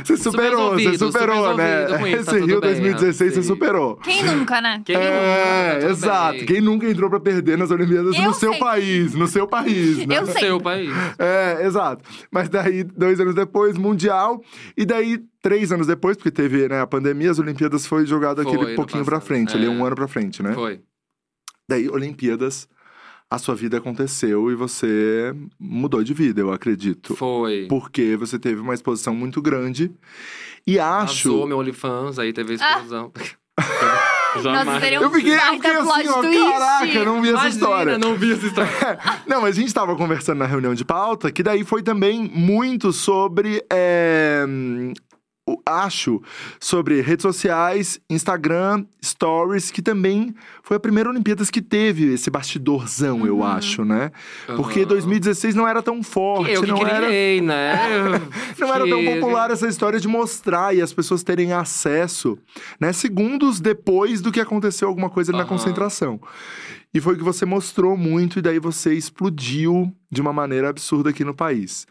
Você superou, você resolvido, super superou, né? resolvido com isso, tá Esse tudo Rio bem, 2016 você sim. superou. Quem nunca, né? Quem é, nunca? Tá tudo exato. bem. Quem nunca entrou pra perder nas Olimpíadas Eu no seu país, no seu país, né? Eu sei. Seu país. É, exato. Mas daí, dois anos depois, Mundial. E daí, três anos depois, porque teve né, a pandemia, as Olimpíadas foi jogado Foi, aquele no pouquinho pra frente, ali É. um ano pra frente, né? Foi. Daí, Olimpíadas, a sua vida aconteceu e você mudou de vida, eu acredito. Foi. Porque você teve uma exposição muito grande. E acho. Vazou meu OnlyFans, aí teve a explosão. Nossa, seria um Eu fiquei, eu fiquei assim, ó, twist. caraca, eu não vi essa Imagina, história. não vi essa história. Não, mas a gente tava conversando na reunião de pauta, que daí foi também muito sobre é, acho sobre redes sociais, Instagram, Stories, que também foi a primeira Olimpíadas que teve esse bastidorzão, eu Uhum. acho, né? Porque Aham. 2016 não era tão forte, Eu que não era. criei, né? Não era tão Que- popular essa história de mostrar e as pessoas terem acesso, né? Segundos depois do que aconteceu alguma coisa ali na concentração. E foi o que você mostrou muito, e daí você explodiu de uma maneira absurda aqui no país.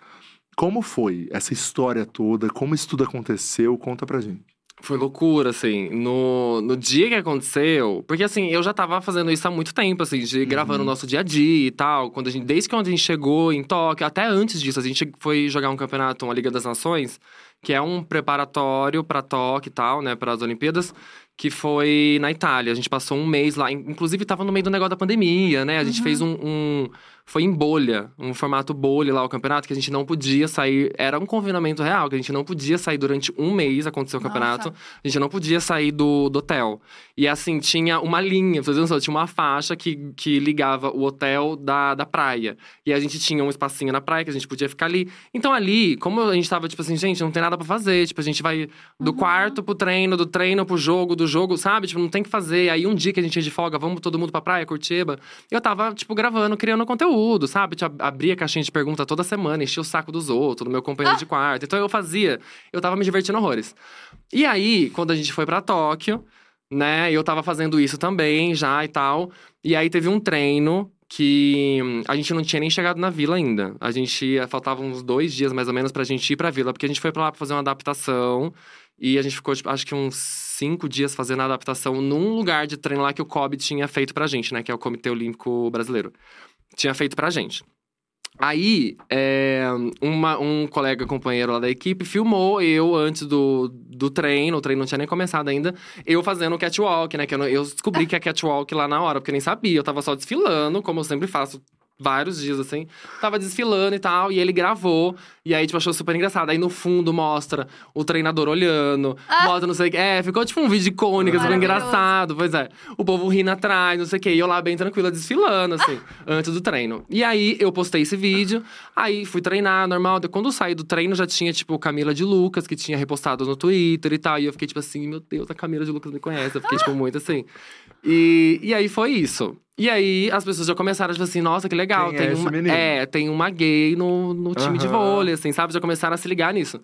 Como foi essa história toda? Como isso tudo aconteceu? Conta pra gente. Foi loucura, assim. No, no dia que aconteceu. Porque, assim, eu já tava fazendo isso há muito tempo, assim, de gravando o nosso dia a dia e tal. Quando a gente, desde que a gente chegou em Tóquio, até antes disso, a gente foi jogar um campeonato, uma Liga das Nações, que é um preparatório pra Tóquio e tal, né, para as Olimpíadas, que foi na Itália. A gente passou um mês lá. Inclusive, tava no meio do negócio da pandemia, né? A gente fez um, um. Foi em bolha, um formato bolha lá o campeonato, que a gente não podia sair. Era um confinamento real, que a gente não podia sair durante um mês, aconteceu o Nossa. campeonato. A gente não podia sair do, do hotel. E assim, tinha uma linha, vocês não tinha uma faixa que, que ligava o hotel da, da praia. E a gente tinha um espacinho na praia que a gente podia ficar ali. Então ali, como a gente tava, tipo assim, gente, não tem nada pra fazer. Tipo, a gente vai do quarto pro treino, do treino pro jogo, do jogo, sabe? Tipo, não tem o que fazer. Aí um dia que a gente ia de folga, vamos todo mundo pra praia, Curitiba. Eu tava, tipo, gravando, criando conteúdo, sabe? Tipo, abria a caixinha de pergunta toda semana, enchia o saco dos outros, do meu companheiro de quarto. Então eu fazia, eu tava me divertindo horrores. E aí, quando a gente foi pra Tóquio, né? Eu tava fazendo isso também já e tal. E aí teve um treino que a gente não tinha nem chegado na vila ainda. A gente ia, faltavam uns dois dias mais ou menos pra gente ir pra vila, porque a gente foi pra lá pra fazer uma adaptação. E a gente ficou, tipo, acho que uns cinco dias fazendo a adaptação num lugar de treino lá que o COB tinha feito pra gente, né? Que é o Comitê Olímpico Brasileiro. Tinha feito pra gente. Aí, é, uma- um colega companheiro lá da equipe filmou eu antes do, do treino, o treino não tinha nem começado ainda, eu fazendo o catwalk, né? Que eu, eu descobri que é catwalk lá na hora, porque eu nem sabia, eu tava só desfilando, como eu sempre faço vários dias assim. Tava desfilando e tal, e ele gravou, e aí, tipo, achou super engraçado. Aí no fundo mostra o treinador olhando, mostra não sei o que. É, ficou tipo um vídeo icônico, super engraçado, pois é. O povo rindo atrás, não sei o que, e eu lá bem tranquila, desfilando, assim, antes do treino. E aí eu postei esse vídeo, aí fui treinar, normal. Quando eu saí do treino, já tinha, tipo, Camila de Lucas, que tinha repostado no Twitter e tal. E eu fiquei, tipo assim, meu Deus, a Camila de Lucas me conhece. Eu fiquei, tipo, muito assim. E, e aí foi isso. E aí as pessoas já começaram, tipo assim, nossa, que legal. Quem é tem esse uma, é, tem uma gay no, no time de Aham. vôlei, assim, sabe? Já começaram a se ligar nisso.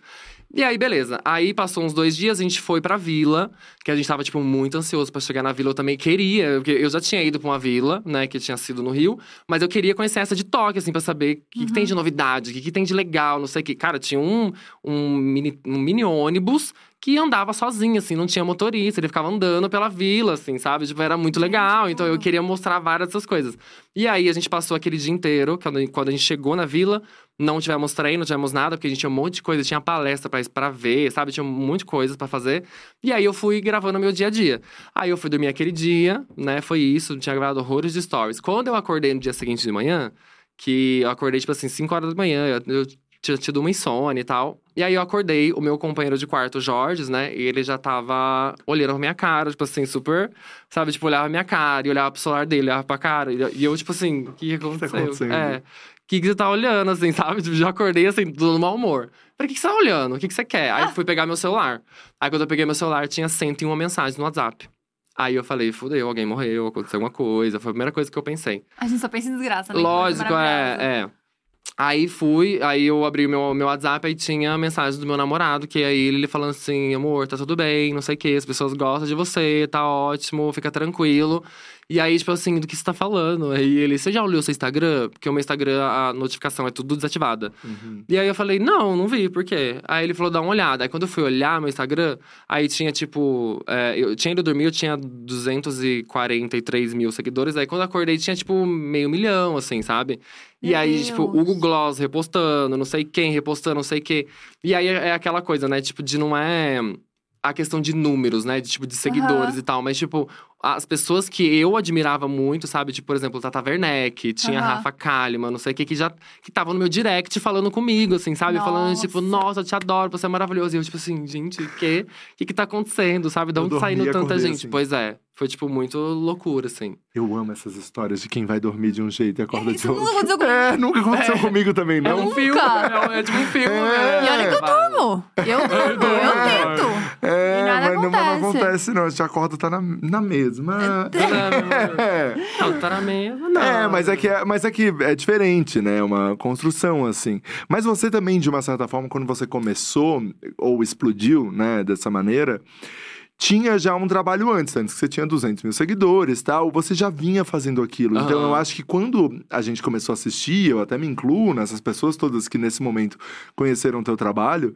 E aí, beleza. Aí passou uns dois dias, a gente foi pra vila, que a gente tava, tipo, muito ansioso pra chegar na vila. Eu também queria, porque eu já tinha ido pra uma vila, né, que tinha sido no Rio, mas eu queria conhecer essa de toque, assim, pra saber o que, que tem de novidade, o que, que tem de legal, não sei o que. Cara, tinha um, um, mini, um mini ônibus que andava sozinho, assim, não tinha motorista, ele ficava andando pela vila, assim, sabe? Tipo, era muito legal. Então eu queria mostrar várias dessas coisas. E aí a gente passou aquele dia inteiro, quando a gente chegou na vila, não tivemos treino, não tivemos nada, porque a gente tinha um monte de coisa, tinha palestra pra ver, sabe? Tinha um monte de coisas pra fazer. E aí eu fui gravando meu dia a dia. Aí eu fui dormir aquele dia, né? Foi isso, tinha gravado horrores de stories. Quando eu acordei no dia seguinte de manhã, que eu acordei, tipo assim, 5 horas da manhã, eu tinha tido uma insônia e tal. E aí eu acordei, o meu companheiro de quarto, o Jorge, né? E ele já tava olhando pra minha cara, tipo assim, super, sabe? Tipo, olhava minha cara e olhava pro celular dele, olhava pra cara. E eu, tipo assim, o que que aconteceu? acontecendo? É. O que, que você tá olhando, assim, sabe? Tipo, já acordei, assim, no mau humor. Falei, o que, que você tá olhando? O que, que você quer? Aí eu fui pegar meu celular. Aí quando eu peguei meu celular, tinha 101 mensagens no WhatsApp. Aí eu falei, fudeu, alguém morreu, aconteceu alguma coisa. Foi a primeira coisa que eu pensei. A gente só pensa em desgraça, né? Lógico, é, é. Aí fui, aí eu abri o meu, meu WhatsApp, aí tinha a mensagem do meu namorado, que aí ele falando assim, amor, tá tudo bem, não sei o que, as pessoas gostam de você, tá ótimo, fica tranquilo. E aí, tipo assim, do que você tá falando? Aí ele, você já olhou o seu Instagram? Porque o meu Instagram, a notificação é tudo desativada. Uhum. E aí eu falei, não, não vi, por quê? Aí ele falou, dá uma olhada. Aí quando eu fui olhar meu Instagram, aí tinha tipo. é, eu tinha ido dormir, eu tinha 243 mil seguidores. Aí quando eu acordei, tinha tipo meio milhão, assim, sabe? E Meu aí, Deus. tipo, Hugo Gloss repostando, não sei quem repostando, não sei o quê. E aí é aquela coisa, né? Tipo, de não é a questão de números, né? De tipo, de seguidores Aham. e tal. Mas, tipo, as pessoas que eu admirava muito, sabe? Tipo, por exemplo, Tata Werneck, tinha Aham. Rafa Kalimann, não sei o que, que já que estavam no meu direct falando comigo, assim, sabe? Falando, tipo, Nossa. nossa, eu te adoro, você é maravilhoso. E eu, tipo assim, gente, o que, que que tá acontecendo, sabe? De onde saindo dormi e tanta gente? assim. Pois é. Foi, tipo, muito loucura, assim. Eu amo essas histórias de quem vai dormir de um jeito e acorda de Isso outro. nunca aconteceu comigo. É, nunca aconteceu É. comigo também, É não. um Nunca. filme. É, é tipo um filme, É. né? E olha que eu durmo. Eu durmo, eu tento. É, E nada mas não, mas não acontece. acontece, não. A gente acorda, tá na, na mesma. É. Não, tá na mesma, não. É, mas é, que é, mas é que é diferente, né? É uma construção, assim. Mas você também, de uma certa forma, quando você começou, ou explodiu, né, dessa maneira, tinha já um trabalho antes, antes que você tinha 200 mil seguidores tal, você já vinha fazendo aquilo. Então Aham. eu acho que quando a gente começou a assistir, eu até me incluo nessas pessoas todas que nesse momento conheceram o teu trabalho,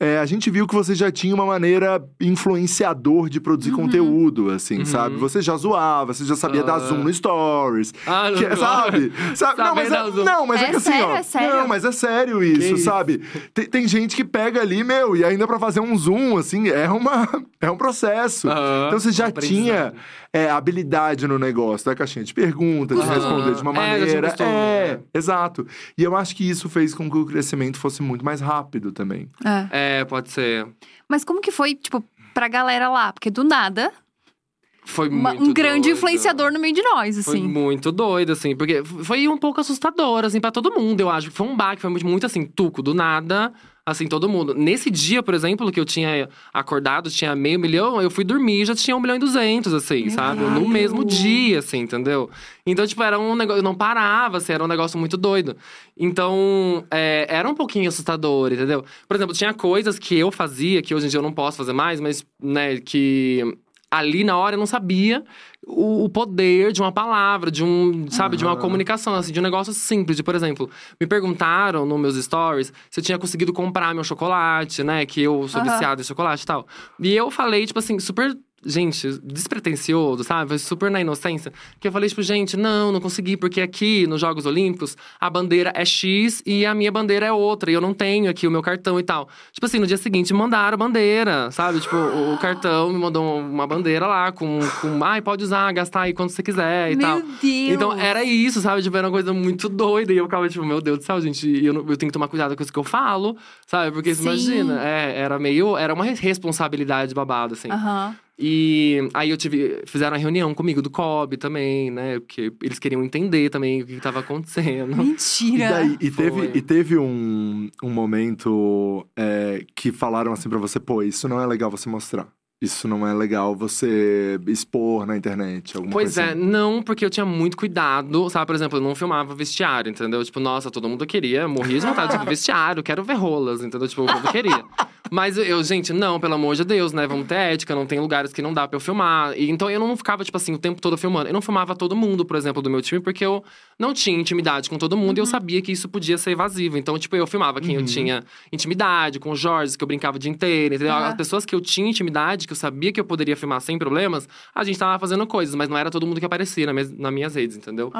é, a gente viu que você já tinha uma maneira influenciador de produzir conteúdo, assim, Uhum. sabe? Você já zoava, você já sabia dar Ah. zoom no stories. Ah, não, que- sabe? sabe? Não, mas é, não, mas é, É que assim, sério, ó. é sério. Não, mas é sério isso, isso? sabe? Tem, tem gente que pega ali, meu, e ainda pra fazer um zoom, assim, é, uma, é um processo. Aham, Então você já aprendizado. tinha é, habilidade no negócio, da caixinha de perguntas, de responder de uma É, maneira. é, né? exato. E eu acho que isso fez com que o crescimento fosse muito mais rápido também. É. É, pode ser. Mas como que foi, tipo, pra galera lá? Porque do nada, Foi uma- muito um grande doido. influenciador no meio de nós, Foi assim. muito doido, assim, porque foi um pouco assustador, assim, pra todo mundo, eu acho. Foi um baque, foi muito, muito assim, tuco, do nada, assim, todo mundo. Nesse dia, por exemplo, que eu tinha acordado, tinha meio milhão, eu fui dormir e já tinha um milhão e duzentos, assim, Meu sabe? Deus. No mesmo dia, assim, entendeu? Então, tipo, era um negócio, eu não parava, assim, era um negócio muito doido. Então, é, era um pouquinho assustador, entendeu? Por exemplo, tinha coisas que eu fazia, que hoje em dia eu não posso fazer mais, mas, né, que ali na hora eu não sabia o, o poder de uma palavra, de um, sabe, de uma comunicação, assim, de um negócio simples. De, por exemplo, me perguntaram nos meus stories se eu tinha conseguido comprar meu chocolate, né? Que eu sou Aham. viciada em chocolate e tal. E eu falei, tipo assim, super. Gente, despretensioso, sabe? Super na inocência. Que eu falei, tipo, gente, não, não consegui, porque aqui nos Jogos Olímpicos a bandeira é X e a minha bandeira é outra. E eu não tenho aqui o meu cartão e tal. Tipo assim, no dia seguinte mandaram a bandeira, sabe? Tipo, o, o cartão me mandou uma bandeira lá com, com ai, pode usar, gastar aí quando você quiser e Meu tal. Deus! Então era isso, sabe? Tipo, era uma coisa muito doida. E eu ficava, tipo, meu Deus do céu, gente, eu, não- eu tenho que tomar cuidado com isso que eu falo, sabe? Porque Sim. imagina, é, era meio. Era uma responsabilidade babada, assim. Aham. E aí eu tive. Fizeram uma reunião comigo do COB também, né? Porque eles queriam entender também o que estava acontecendo. E, Mentira! daí, e, teve, e teve um, um momento é, que falaram assim pra você, pô, isso não é legal você mostrar. Isso não é legal você expor na internet, alguma Pois coisa é, assim. não, porque eu tinha muito cuidado, sabe? Por exemplo, eu não filmava vestiário, entendeu? Tipo, nossa, todo mundo queria, morria de vontade de ver vestiário, quero ver rolas, entendeu? Tipo, o povo queria. Mas eu, gente, não, pelo amor de Deus, né? Vamos ter ética, não tem lugares que não dá pra eu filmar. E, então eu não ficava, tipo assim, o tempo todo filmando. Eu não filmava todo mundo, por exemplo, do meu time, porque eu não tinha intimidade com todo mundo e eu sabia que isso podia ser evasivo. Então, tipo, eu filmava quem eu tinha intimidade, com o Jorge, que eu brincava o dia inteiro, entendeu? Aham. As pessoas que eu tinha intimidade, que eu sabia que eu poderia filmar sem problemas, a gente tava fazendo coisas, mas não era todo mundo que aparecia na minhas, nas minhas redes, entendeu?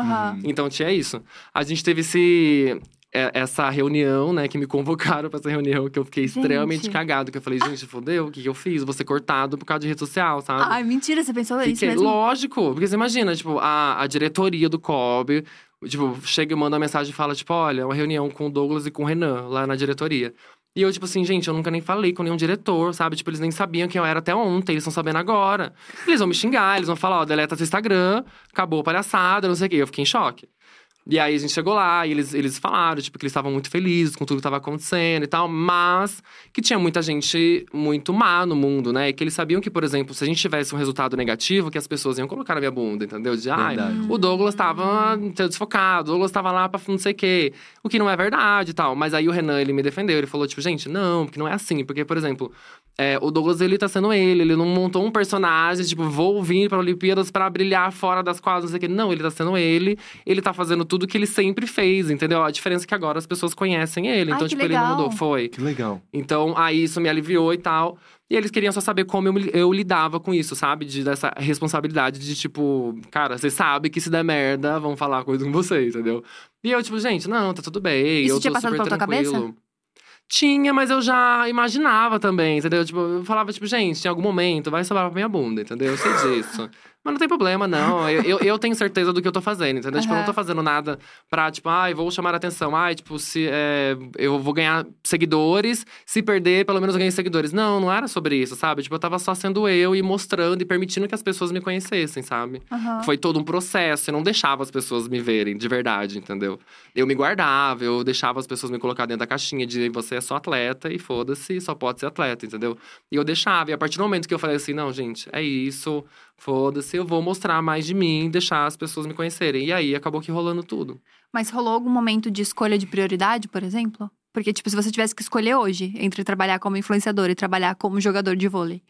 Então tinha isso. A gente teve esse. É, Essa reunião, né, que me convocaram pra essa reunião, que eu fiquei Gente. extremamente cagado. Que eu falei, gente, fodeu, o que, que eu fiz? Vou ser cortado por causa de rede social, sabe? Ai, mentira, você pensou isso Fiquei, mesmo? lógico, porque você imagina, tipo, a, a diretoria do COB, tipo, chega e manda uma mensagem e fala, tipo, olha, uma reunião com o Douglas e com o Renan lá na diretoria. E eu, tipo assim, gente, eu nunca nem falei com nenhum diretor, sabe? Tipo, eles nem sabiam quem eu era até ontem, eles estão sabendo agora. Eles vão me xingar, eles vão falar, ó, deleta seu Instagram, acabou a palhaçada, não sei o quê. Eu fiquei em choque. E aí a gente chegou lá e eles, eles falaram, tipo, que eles estavam muito felizes com tudo que estava acontecendo e tal, mas que tinha muita gente muito má no mundo, né? E que eles sabiam que, por exemplo, se a gente tivesse um resultado negativo, que as pessoas iam colocar na minha bunda, entendeu? De, ai, Verdade. o Douglas tava desfocado, o Douglas tava lá pra não sei o quê. O que não é verdade e tal. Mas aí o Renan, ele me defendeu, ele falou, tipo, gente, não, porque não é assim. Porque, por exemplo, é, o Douglas, ele tá sendo ele, ele não montou um personagem, tipo, vou vir pra Olimpíadas pra brilhar fora das quadras, não sei o quê. Não, ele tá sendo ele, ele tá fazendo tudo que ele sempre fez, entendeu? A diferença é que agora as pessoas conhecem ele. Ai, Então, tipo, ele não legal. mudou. Foi. Que legal. Então, aí isso me aliviou e tal. E eles queriam só saber como eu, eu lidava com isso, sabe? De, dessa responsabilidade de, tipo, cara, você sabe que se der merda, vão falar coisa com você, entendeu? E eu, tipo, gente, não, tá tudo bem. Isso eu tinha tô passado super pela tua tranquilo. cabeça? Tinha, mas eu já imaginava também, entendeu? Tipo, eu falava, tipo, gente, em algum momento vai sobrar pra minha bunda, entendeu? Eu sei disso. Mas não tem problema, não. Eu, eu, eu tenho certeza do que eu tô fazendo, entendeu? Tipo, eu não tô fazendo nada pra, tipo, ai, vou chamar a atenção. Ai, tipo, se é, eu vou ganhar seguidores, se perder, pelo menos eu ganhei seguidores. Não, não era sobre isso, sabe? Tipo, eu tava só sendo eu e mostrando e permitindo que as pessoas me conhecessem, sabe? Aham. Foi todo um processo, eu não deixava as pessoas me verem, de verdade, entendeu? Eu me guardava, eu deixava as pessoas me colocar dentro da caixinha de você é só atleta e foda-se, só pode ser atleta, entendeu? E eu deixava, e a partir do momento que eu falei assim, não, gente, é isso, foda-se, eu vou mostrar mais de mim, deixar as pessoas me conhecerem. E aí acabou que rolando tudo. Mas rolou algum momento de escolha de prioridade, por exemplo? Porque, tipo, se você tivesse que escolher hoje entre trabalhar como influenciador e trabalhar como jogador de vôlei.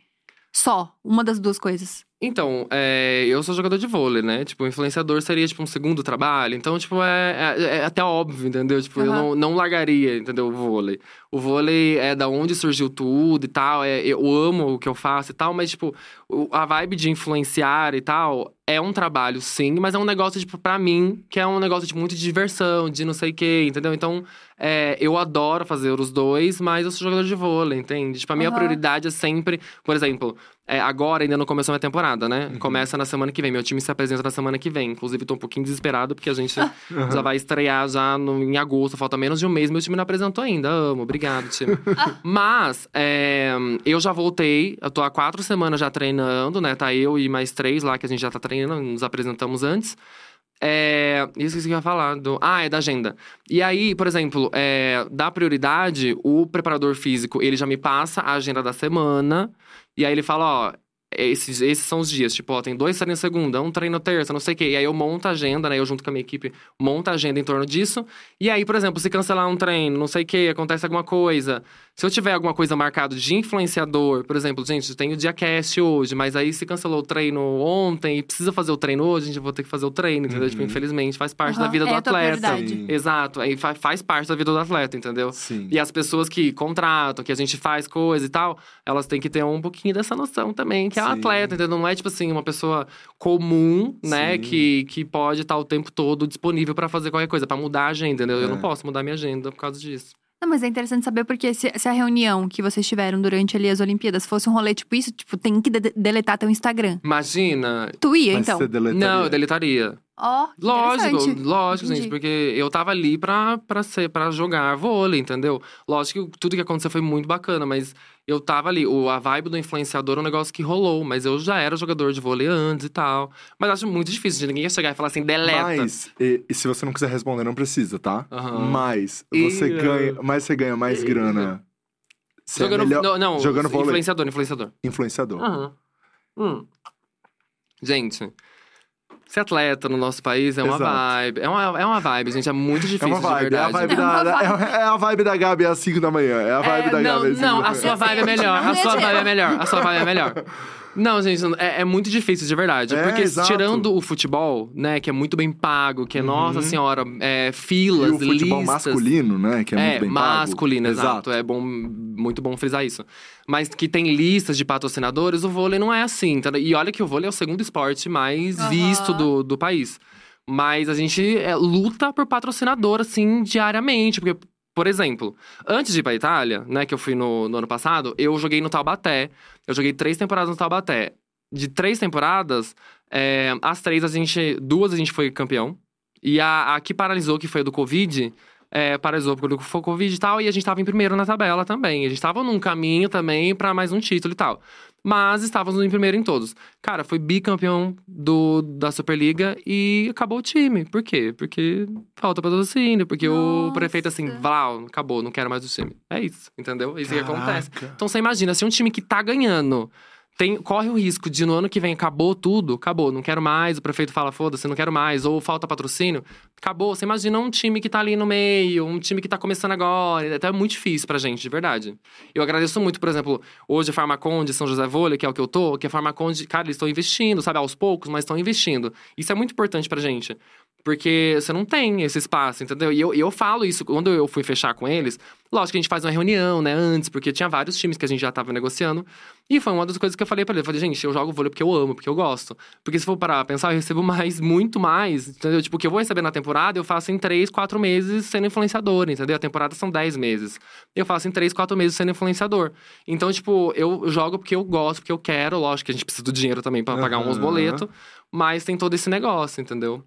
Só, uma das duas coisas. Então, é, eu sou jogador de vôlei, né? Tipo, influenciador seria, tipo, um segundo trabalho. Então, tipo, é, é- é até óbvio, entendeu? Tipo, eu Aham. não, não largaria, entendeu? O vôlei. O vôlei é da onde surgiu tudo e tal. É, eu amo o que eu faço e tal. Mas, tipo, a vibe de influenciar e tal é um trabalho, sim. Mas é um negócio, tipo, pra mim, que é um negócio, tipo, muito de diversão, de não sei o quê, entendeu? Então, é, eu adoro fazer os dois, mas eu sou jogador de vôlei, entende? Tipo, a minha Aham. prioridade é sempre… Por exemplo, é, agora ainda não começou a minha temporada, né? Começa na semana que vem. Meu time se apresenta na semana que vem. Inclusive, tô um pouquinho desesperado, porque a gente já vai estrear já no- em agosto. Falta menos de um mês. Meu time não apresentou ainda. Amo. Obrigado, time. Mas, é, eu já voltei. Eu tô há quatro semanas já treinando, né? Tá eu e mais três lá que a gente já tá treinando. Nos apresentamos antes. É, isso que eu ia falar. Do, ah, é da agenda. E aí, por exemplo, é, da prioridade, o preparador físico, ele já me passa a agenda da semana. E aí ele fala, ó, esses, esses são os dias. Tipo, ó, tem dois treinos segunda, um treino terça, não sei o quê. E aí eu monto a agenda, né? Eu junto com a minha equipe, monto a agenda em torno disso. E aí, por exemplo, se cancelar um treino, não sei o quê, acontece alguma coisa. Se eu tiver alguma coisa marcada de influenciador, por exemplo, gente, tem o dia cast hoje, mas aí se cancelou o treino ontem e precisa fazer o treino hoje, a gente vai ter que fazer o treino, entendeu? Tipo, Uhum. infelizmente, faz parte da Aham, vida do é a tua atleta. prioridade. Sim. Exato, aí fa- faz parte da vida do atleta, entendeu? Sim. E as pessoas que contratam, que a gente faz coisa e tal, elas têm que ter um pouquinho dessa noção também, que é um atleta, entendeu? Não é tipo assim, uma pessoa comum, né, Sim. que, que pode estar o tempo todo disponível pra fazer qualquer coisa, pra mudar a agenda, entendeu? Eu É. não posso mudar minha agenda por causa disso. Não, mas é interessante saber porque se, se a reunião que vocês tiveram durante ali as Olimpíadas fosse um rolê tipo isso, tipo, tem que de- deletar teu Instagram. Imagina. Tu ia, Mas então? você deletaria. Não, eu deletaria. Ó, que Lógico, lógico, Entendi. gente, porque eu tava ali pra, pra, ser, pra jogar vôlei, entendeu? Lógico que tudo que aconteceu foi muito bacana, mas eu tava ali. O, a vibe do influenciador é um negócio que rolou, mas eu já era jogador de vôlei antes e tal. Mas acho muito difícil, gente. Ninguém ia chegar e falar assim, deleta. Mas, e, e se você não quiser responder, não precisa, tá? Aham. Mas você Ih, ganha, mas você ganha mais Ih. grana. Você é jogando, melhor não, não, jogando vôlei. influenciador, influenciador. influenciador. Aham. Hum. Gente, ser atleta no nosso país é uma Exato. vibe. É uma, é uma vibe, gente. É muito É difícil, uma vibe, de é a verdade. vibe, É uma da, é, é a vibe da Gabi às 5 da manhã. É a vibe É, da não, Gabi às 5 não, da a manhã. sua vibe é melhor. A sua vibe é melhor. A sua vibe é melhor. Não, gente, é, é muito difícil, de verdade. É, porque exato. tirando o futebol, né, que é muito bem pago, que é, Uhum. nossa senhora, é, E filas, o futebol listas. masculino, né? Que é, muito bem pago. masculino, exato. É bom, muito bom frisar isso. Mas que tem listas de patrocinadores, o vôlei não é assim. entendeu? E olha que o vôlei é o segundo esporte mais Aham. visto do, do país. Mas a gente é, luta por patrocinador, assim, diariamente. Porque, por exemplo, antes de ir pra Itália, né, que eu fui no, no ano passado, eu joguei no Taubaté. Eu joguei três temporadas no Taubaté. De três temporadas, é, as três a gente. Duas a gente foi campeão. E a, a que paralisou, que foi a do Covid, é, paralisou o Covid e tal, e a gente tava em primeiro na tabela também. A gente tava num caminho também pra mais um título e tal. Mas estávamos em primeiro em todos. Cara, foi bicampeão do, da Superliga e acabou o time. Por quê? Porque falta patrocínio, porque o Nossa. prefeito assim, Val, acabou, não quero mais o time. É isso, entendeu? É isso que acontece. Caraca. Então você imagina, se um time que tá ganhando tem, corre o risco de no ano que vem acabou tudo, acabou, não quero mais, o prefeito fala, foda-se, não quero mais, ou falta patrocínio, acabou. Você imagina um time que tá ali no meio, um time que tá começando agora, então é muito difícil pra gente, de verdade. Eu agradeço muito, por exemplo, hoje a Farmaconde, São José Vôlei, que é o que eu tô, que a Farmaconde, cara, eles estão investindo, sabe, aos poucos, mas estão investindo. Isso é muito importante pra gente. Porque você não tem esse espaço, entendeu? E eu, eu falo isso, quando eu fui fechar com eles, lógico que a gente faz uma reunião, né, antes, porque tinha vários times que a gente já tava negociando. E foi uma das coisas que eu falei pra ele. Eu falei, gente, eu jogo vôlei porque eu amo, porque eu gosto. Porque se for parar pensar, eu recebo mais, muito mais, entendeu? Tipo, o que eu vou receber na temporada, eu faço em três, quatro meses sendo influenciador, entendeu? A temporada são dez meses. Eu faço em três, quatro meses sendo influenciador. Então, tipo, eu jogo porque eu gosto, porque eu quero. Lógico que a gente precisa do dinheiro também pra pagar uns boletos. Mas tem todo esse negócio, entendeu?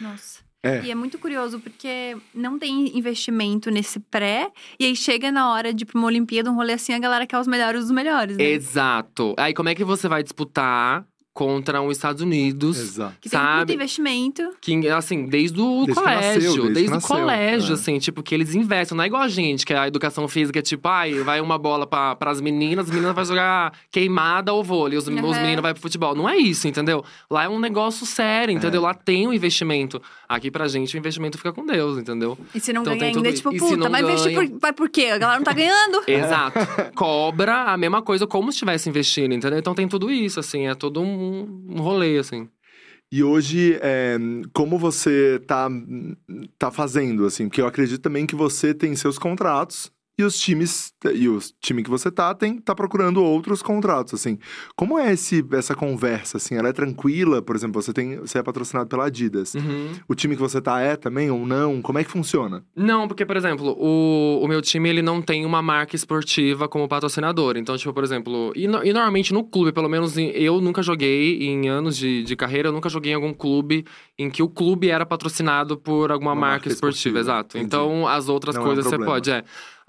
Nossa. É. E é muito curioso porque não tem investimento nesse pré, e aí chega na hora de ir pra uma Olimpíada, um rolê assim, a galera quer os melhores dos melhores, né? Exato. Aí como é que você vai disputar contra os Estados Unidos? Exato. Que tem sabe? investimento. Que, assim, desde o Desde colégio. nasceu, desde desde o colégio, é. assim, tipo, que eles investem. Não é igual a gente, que a educação física é tipo, ai, vai uma bola pra, pras meninas, as meninas vão jogar queimada ou vôlei, os, os Uhum. meninos vão pro futebol. Não é isso, entendeu? Lá é um negócio sério, É. entendeu? Lá tem um investimento. Aqui pra gente, o investimento fica com Deus, entendeu? E se não Então ganha tem ainda, é tudo tipo, isso. E se puta, não vai investir ganha? por, vai por quê? A galera não tá ganhando. Exato. Cobra a mesma coisa como se estivesse investindo, entendeu? Então tem tudo isso, assim, é todo um, um rolê, assim. E hoje, é, como você tá, tá fazendo, assim? Porque eu acredito também que você tem seus contratos e os times, e o time que você tá, tem, tá procurando outros contratos, assim. Como é esse, essa conversa, assim? Ela é tranquila? Por exemplo, você, tem, você é patrocinado pela Adidas. Uhum. O time que você tá é também ou não? Como é que funciona? Não, porque, por exemplo, o, o meu time, ele não tem uma marca esportiva como patrocinador. Então, tipo, por exemplo... E, no- e normalmente no clube, pelo menos em- eu nunca joguei, em anos de, de carreira, eu nunca joguei em algum clube em que o clube era patrocinado por alguma Uma marca, marca esportiva. esportiva, Exato. entendi. Então, as outras Não é um coisas você pode, é...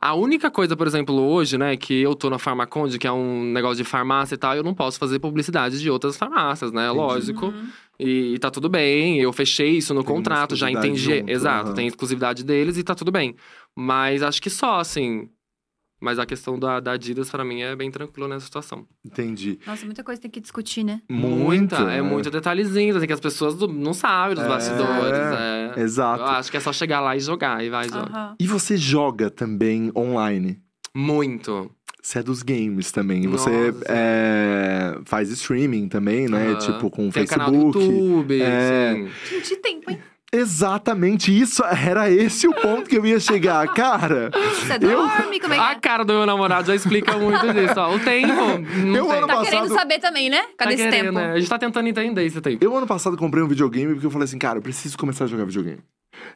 A única coisa, por exemplo, hoje, né, que eu tô na Farmaconde, que é um negócio de farmácia e tal, eu não posso fazer publicidade de outras farmácias, né? Entendi. Lógico. Uhum. E, e tá tudo bem, eu fechei isso no Tem contrato, já entendi. junto, Exato, aham. tem exclusividade deles e tá tudo bem. Mas acho que só, assim. Mas a questão da, da Adidas, pra mim, é bem tranquilo nessa situação. Entendi. Nossa, muita coisa tem que discutir, né? Muita, é né? muito detalhezinho, assim, que as pessoas não sabem dos É, bastidores. É. Exato. Eu acho que é só chegar lá e jogar, e vai e joga. E você joga também online? Muito. Você é dos games também. E você Nossa. é, faz streaming também, né? Aham. Tipo, com o Tem o canal do Facebook. YouTube, É. sim. Gente, tempo, hein? Exatamente isso. Era esse o ponto que eu ia chegar. Cara, Você Eu- dorme? Como é que A é? cara do meu namorado já explica muito disso, ó. O tempo. Não Eu tem. ano Tá passado- querendo saber também, né? Cadê Tá esse querendo, tempo? né? A gente tá tentando entender esse tempo. eu ano passado comprei um videogame porque eu falei assim, cara, eu preciso começar a jogar videogame.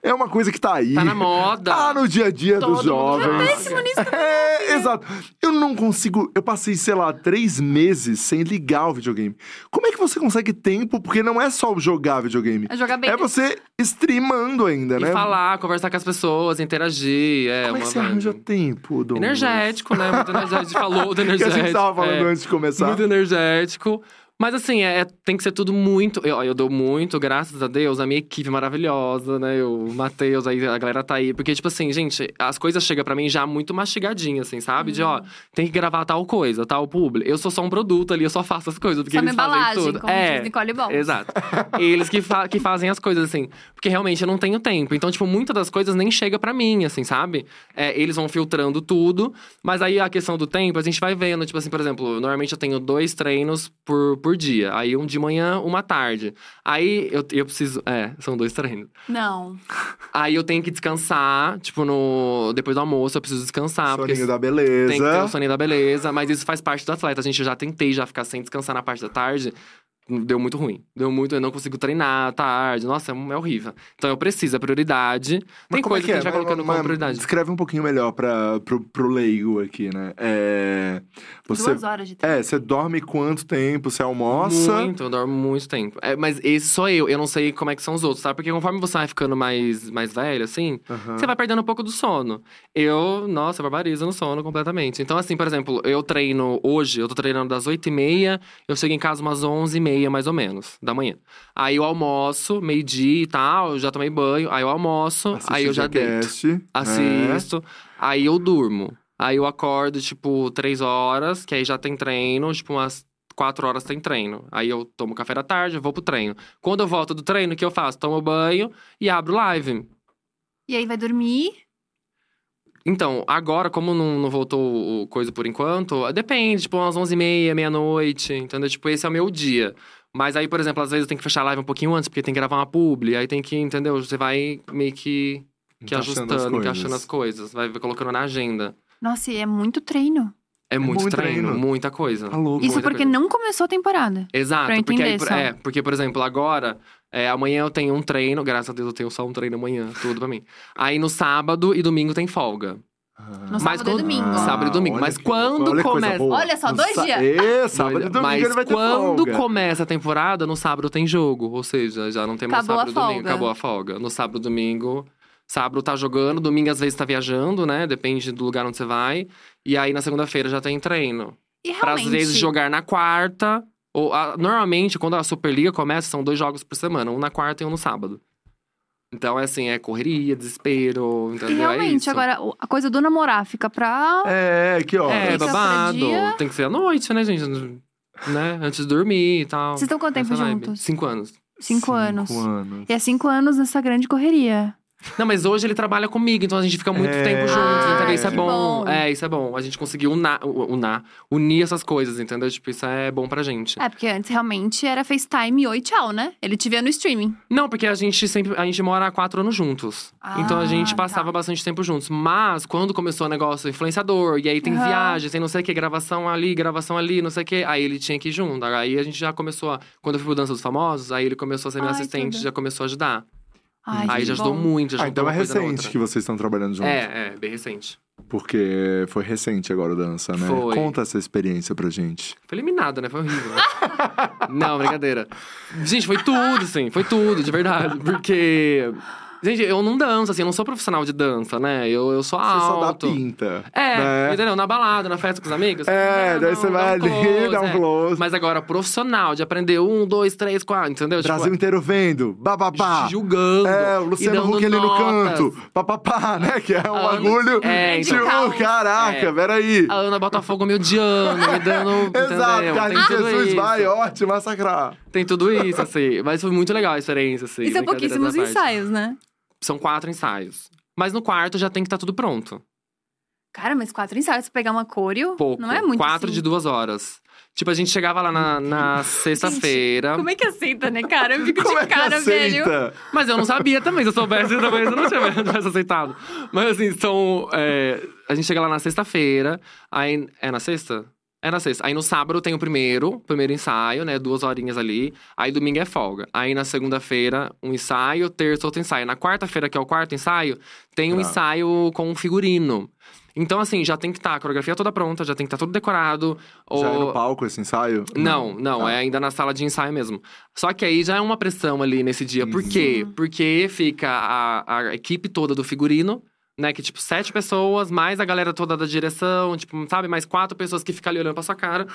É uma coisa que tá aí. Tá na moda. Tá no dia a dia Todo dos jovens. péssimo É, exato. Eu não consigo. Eu passei, sei lá, três meses sem ligar o videogame. Como é que você consegue tempo? Porque não é só jogar videogame. É jogar bem. É você streamando ainda, E né? falar, conversar com as pessoas, interagir. É Como é que você arranja tempo, Dom? Energético, né? Muito energético. A gente falou do Que a energético. gente tava falando é. antes de começar. Muito energético. Mas assim, é, é- tem que ser tudo muito. Eu, eu dou muito, graças a Deus, a minha equipe maravilhosa, né? O Matheus, aí a galera tá aí. Porque, tipo assim, gente, as coisas chegam pra mim já muito mastigadinhas, assim, sabe? De, ó, tem que gravar tal coisa, tal publi. Eu sou só um produto ali, eu só faço as coisas, porque Só uma eles fazem tudo. como é, diz Nicole Ball. Exato. Eles que, fa- que fazem as coisas, assim. Porque realmente eu não tenho tempo. Então, tipo, muitas das coisas nem chega pra mim, assim, sabe? É, eles vão filtrando tudo. Mas aí a questão do tempo, a gente vai vendo. Tipo assim, por exemplo, normalmente eu tenho dois treinos por, por dia. Aí um de manhã, uma tarde. Aí eu, eu preciso. É, são dois treinos. Não. Aí eu tenho que descansar, tipo, no. Depois do almoço eu preciso descansar. porque Soninho da tem que ter o beleza. soninho da beleza, mas isso faz parte do atleta. A gente já tentei já ficar sem descansar na parte da tarde. Deu muito ruim. Deu muito, eu não consigo treinar à tarde. Nossa, é, é horrível. Então eu preciso, é prioridade. Mas Tem é coisa que, a gente vai colocando mas como prioridade. Descreve um pouquinho melhor pra, pro, pro leigo aqui, né? É, você, Duas horas de treino. é, você dorme quanto tempo? Você almoça? Muito, eu dormo muito tempo. É, mas esse sou eu, eu não sei como é que são os outros, sabe? Porque conforme você vai ficando mais, mais velho, assim, você vai perdendo um pouco do sono. Eu, nossa, barbarizo no sono completamente. Então, assim, por exemplo, eu treino hoje, eu tô treinando das 8h30, eu chego em casa umas 11h30, mais ou menos, da manhã. Aí eu almoço, meio-dia e tal, eu já tomei banho, aí eu almoço, Assiste aí eu já deito. Jackass, né? Assisto. Aí eu durmo. Aí eu acordo, tipo, três horas, que aí já tem treino, tipo, umas quatro horas tem treino. Aí eu tomo café da tarde, eu vou pro treino. Quando eu volto do treino, o que eu faço? Tomo banho e abro live. E aí vai dormir. Então, agora, como não, não voltou o coisa por enquanto, depende, tipo, umas 11h30, meia-noite, entendeu? Tipo, esse é o meu dia. Mas aí, por exemplo, às vezes eu tenho que fechar a live um pouquinho antes, porque tem que gravar uma publi. Aí tem que, entendeu? Você vai meio que, que Encaixando ajustando, coisas. encaixando as coisas. Vai colocando na agenda. Nossa, e é muito treino. É muito, muito treino, treino. muita coisa. Tá louco. Isso Muita porque coisa. não começou a temporada. Exato, Pra eu porque, aí, só. é, porque, por exemplo, agora, é, amanhã eu tenho um treino, graças a Deus eu tenho só um treino amanhã, tudo pra mim. Aí no sábado e domingo tem folga. No Mas sábado quando- e domingo. Ah, Sábado e domingo. Mas que- quando olha começa-. Olha só, No dois dias. É, sábado e domingo Mas ele vai ter quando folga. começa a temporada, no sábado tem jogo. Ou seja, já não tem mais Acabou a sábado e domingo. folga. Acabou a folga. No sábado e domingo, sábado tá jogando, domingo às vezes tá viajando, né? Depende do lugar onde você vai. E aí na segunda-feira já tem treino. E Pra às realmente, vezes jogar na quarta. Ou, a- normalmente, quando a Superliga começa, são dois jogos por semana, um na quarta e um no sábado. Então, é assim, é correria, desespero, e entendeu? é realmente isso. agora a coisa do namorar fica pra. É, que ó. É, babado. dia. Tem que ser à noite, né, gente? Né? Antes de dormir e tal. Vocês estão quanto tempo juntos? Cinco anos. Cinco, anos. Cinco anos. E é cinco anos nessa grande correria. Não, mas hoje ele trabalha comigo, então a gente fica muito É. tempo juntos, Ah, entendeu? Isso é bom. bom. É, isso é bom. A gente conseguiu unar, unar, unir essas coisas, entendeu? Tipo, isso é bom pra gente. É, porque antes realmente era FaceTime oi, tchau, né? Ele te via no streaming. Não, porque a gente sempre. A gente mora há quatro anos juntos. Ah, então a gente passava tá. bastante tempo juntos. Mas quando começou o negócio influenciador, e aí tem viagem, tem não sei o que, gravação ali, gravação ali, não sei o que. Aí ele tinha que ir junto. Aí a gente já começou a. Quando eu fui pro Dança dos Famosos, aí ele começou a ser meu Ai, assistente, tudo. já começou a ajudar. Ai, aí já ajudou bom. muito, já Ah, então é recente que vocês estão trabalhando juntos. É, é, bem recente. Porque foi recente agora o dança, né? Foi. Conta essa experiência pra gente. Foi eliminada, né? Foi horrível. Né? não, brincadeira. Gente, foi tudo, assim. Foi tudo, de verdade. Porque. Gente, eu não danço, assim, eu não sou profissional de dança, né? Eu, eu sou Você só dá alto. pinta. É, né? entendeu? Na balada, na festa com os amigos. É, dá- daí dá você vai ali, close, dá um é. close. Mas agora, profissional, de aprender um, dois, três, quatro, entendeu? Brasil tipo, inteiro vendo, bababá. julgando. É, o Luciano Huck ali no canto. Papapá, né? Que é um Ana- bagulho. É, então. tipo, caraca, É. peraí. A Ana Botafogo me odiando, me dando. Exato? Carlinhos Jesus isso. vai, ó, te massacrar. Tem tudo isso, assim. Mas foi muito legal a experiência, assim. E são pouquíssimos ensaios, né? São quatro ensaios. Mas no quarto já tem que estar tudo pronto. Cara, mas quatro ensaios pra pegar uma coreo Pouco. não é muito Quatro assim. de duas horas. Tipo, a gente chegava lá na, na sexta-feira. Como é que aceita, né, cara? Eu fico Como de é que cara, velho. aceita? Mas eu não sabia também. Se eu soubesse, talvez eu não tivesse aceitado. Mas assim, são. é, a gente chega lá na sexta-feira. Aí. É na sexta? É na sexta. Aí no sábado tem o primeiro, primeiro ensaio, né? Duas horinhas ali. Aí domingo é folga. Aí na segunda-feira, um ensaio, terça, outro ensaio. Na quarta-feira, que é o quarto ensaio, tem um Tá. ensaio com um figurino. Então, assim, já tem que estar a coreografia toda pronta, já tem que estar tudo decorado. Já é no palco esse ensaio? não, não, Tá. é ainda na sala de ensaio mesmo. Só que aí já é uma pressão ali nesse dia. Por quê? Uhum. Porque fica a, a equipe toda do figurino, né? Que, tipo, sete pessoas, mais a galera toda da direção, tipo, sabe? Mais quatro pessoas que ficam ali olhando pra sua cara.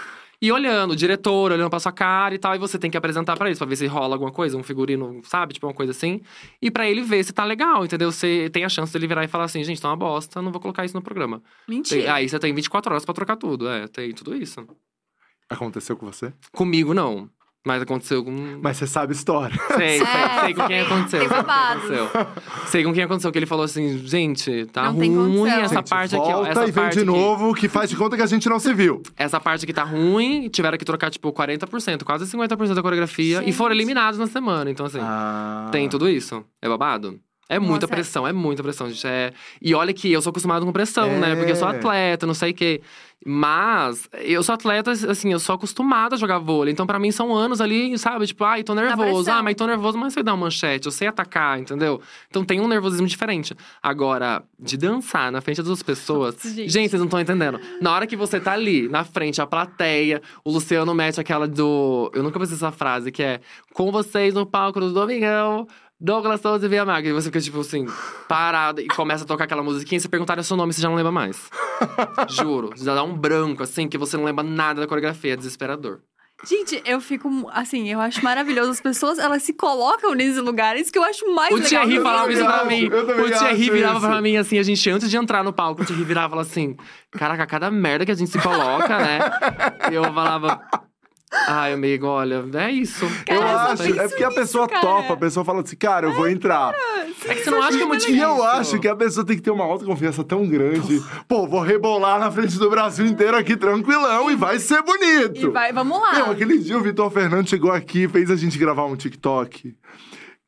E olhando, o diretor olhando pra sua cara e tal. E você tem que apresentar pra eles, pra ver se rola alguma coisa, um figurino, sabe? Tipo, uma coisa assim. E pra ele ver se tá legal, entendeu? Você tem a chance dele virar e falar assim, gente, tá uma bosta, não vou colocar isso no programa. Tem- Mentira. aí você tem 24 horas pra trocar tudo. É, tem tudo isso. Aconteceu com você? Comigo, não. Mas aconteceu com. Mas você sabe história. Sei, sei, É, sei com quem aconteceu. tem sei com quem babado. aconteceu. Sei com quem aconteceu, que ele falou assim, gente, tá Não ruim essa Gente, parte aqui, ó. volta Essa e vem de aqui- novo, que faz de conta que a gente não se viu. Essa parte aqui tá ruim, tiveram que trocar, tipo, 40%, quase 50% da coreografia. E Gente. foram eliminados na semana. Então, assim, Ah. tem tudo isso. É babado. É muita Nossa, é. pressão, é muita pressão, gente. É... E olha que eu sou acostumado com pressão, né? Porque eu sou É. atleta, não sei o quê. Mas eu sou atleta, assim, eu sou acostumada a jogar vôlei. Então, pra mim, são anos ali, sabe? Tipo, ai, tô nervoso. Ah, mas tô nervoso, mas sei dar uma manchete, eu sei atacar, entendeu? Então tem um nervosismo diferente. Agora, de dançar na frente das pessoas. Gente. gente, vocês não estão entendendo. Na hora que você tá ali, na frente, a plateia, o Luciano mete aquela do. Eu nunca pensei essa frase, que é com vocês no palco do Domingão. Douglas Souza e Via Maga. E você fica, tipo assim, parado e começa a tocar aquela musiquinha. E se perguntarem o seu nome, você já não lembra mais. Juro. Já dá um branco, assim, que você não lembra nada da coreografia. É desesperador. Gente, eu fico, assim, eu acho maravilhoso. As pessoas, elas se colocam nesses lugares que eu acho mais O legal. Thierry do falava isso pra mim. O Thierry virava isso. pra mim assim, a gente, antes de entrar no palco, o Thierry virava e falava assim: Caraca, cada merda que a gente se coloca, né? E eu falava. Ai, amigo, olha, é isso. eu Cara, acho, é porque a pessoa nisso, topa, cara. a pessoa fala assim, cara, eu vou entrar. É que você não acha que é muito E eu difícil. acho que a pessoa tem que ter uma autoconfiança tão grande. Pô, vou rebolar na frente do Brasil inteiro aqui tranquilão e vai ser bonito. E vai, vamos lá. Meu, aquele dia o Vitor Fernando chegou aqui e fez a gente gravar um TikTok.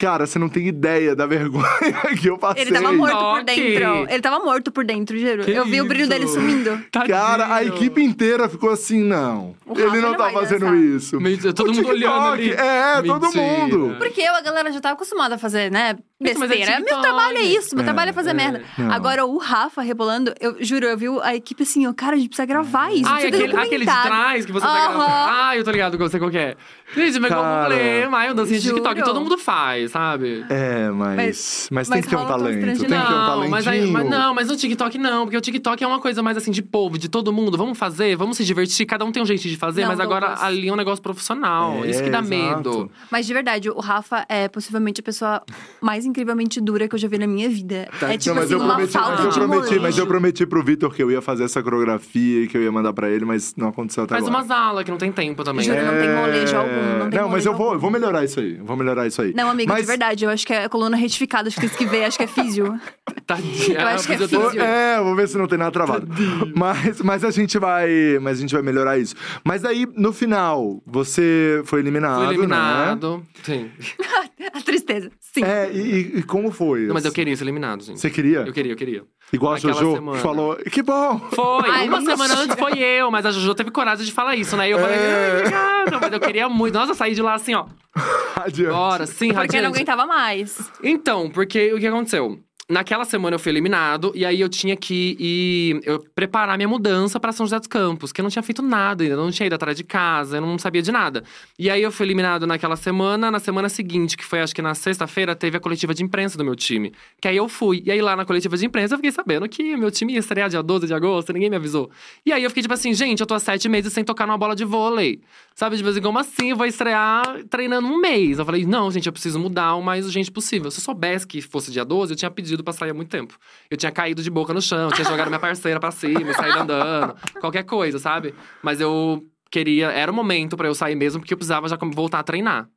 Cara, você não tem ideia da vergonha que eu passei. Ele tava morto por dentro. Ele tava morto por dentro, juro. Que eu vi o brilho isso? dele sumindo. Cara, a Tadinho. equipe inteira ficou assim, não. Ele não não tá fazendo dançar. isso. Mentira, todo O mundo TikTok, olhando ali. É, todo Mentira. mundo. Porque eu, a galera já tava acostumada a fazer, né? Mas é Besteira. Meu trabalho é isso, meu É, trabalho é fazer é. merda. Não. Agora, o Rafa rebolando, eu juro, eu vi a equipe assim, ó, cara, a gente precisa gravar isso. Ai, precisa aquele, aquele de trás que você tá gravando. Ai, eu tô ligado com você qual que é. Gente, mas como Cara. problema. Ai, um dancinha de. TikTok, todo mundo faz, sabe? É, mas. Mas- Mas, tem mas que ter um talento. Tem que ter um. Não, mas, aí- talentinho. mas não, mas no TikTok não, porque o TikTok é uma coisa mais assim de povo, de todo mundo. Vamos fazer, vamos se divertir, cada um tem um jeito de fazer, Não, mas agora Douglas. ali é um negócio profissional. É, isso que dá exato. medo. Mas de verdade, o Rafa é possivelmente a pessoa mais incrivelmente dura que eu já vi na minha vida. é tipo Não, mas assim, eu uma prometi, falta mas eu de prometi, molejo. mas eu prometi pro Vitor que eu ia fazer essa coreografia e que eu ia mandar pra ele, mas não aconteceu até Faz agora. umas aulas que não tem tempo também. Juro, não tem É, molejo algum, não tem Não, mas eu vou, algum. eu vou melhorar isso aí. eu Vou melhorar isso aí. Não, amigo, mas, de verdade, eu acho que é coluna retificada, acho que tem que ver, acho que é físio. Tadinha. Eu acho que é eu físio. É, vou ver se não tem nada travado. Mas, mas a gente vai. Mas a gente vai melhorar isso. Mas aí, no final, você foi eliminado, Fui né? eliminado. Sim. A tristeza, sim. É, e, e como foi? Não, mas eu queria ser eliminado, gente. Você queria? Eu queria, eu queria. Igual a Naquela Jojo, semana. que falou, que bom! Foi, Ai, uma semana antes foi eu, mas a Jojo teve coragem de falar isso, né? E eu falei, É. "Ai, cara, mas eu queria muito. Nossa, eu saí de lá assim, ó. Adiante. Bora, sim, Porque radiante. não aguentava mais. Então, porque o que aconteceu? Naquela semana eu fui eliminado e aí eu tinha que ir eu preparar minha mudança pra São José dos Campos, que eu não tinha feito nada ainda, não tinha ido atrás de casa, eu não sabia de nada. E aí eu fui eliminado naquela semana, na semana seguinte, que foi acho que na sexta-feira, teve a coletiva de imprensa do meu time. Que aí eu fui. E aí lá na coletiva de imprensa eu fiquei sabendo que meu time ia estrear dia 12 de agosto, ninguém me avisou. E aí eu fiquei tipo assim, gente, eu tô há sete meses sem tocar numa bola de vôlei. Sabe, tipo assim, como assim? Eu vou estrear treinando um mês. Eu falei, não, gente, eu preciso mudar o mais urgente possível. Se eu soubesse que fosse dia 12, eu tinha pedido pra sair há muito tempo. Eu tinha caído de boca no chão, tinha jogado minha parceira pra cima saído andando. Qualquer coisa, sabe? Mas eu queria. Era o momento pra eu sair mesmo, porque eu precisava já voltar a treinar.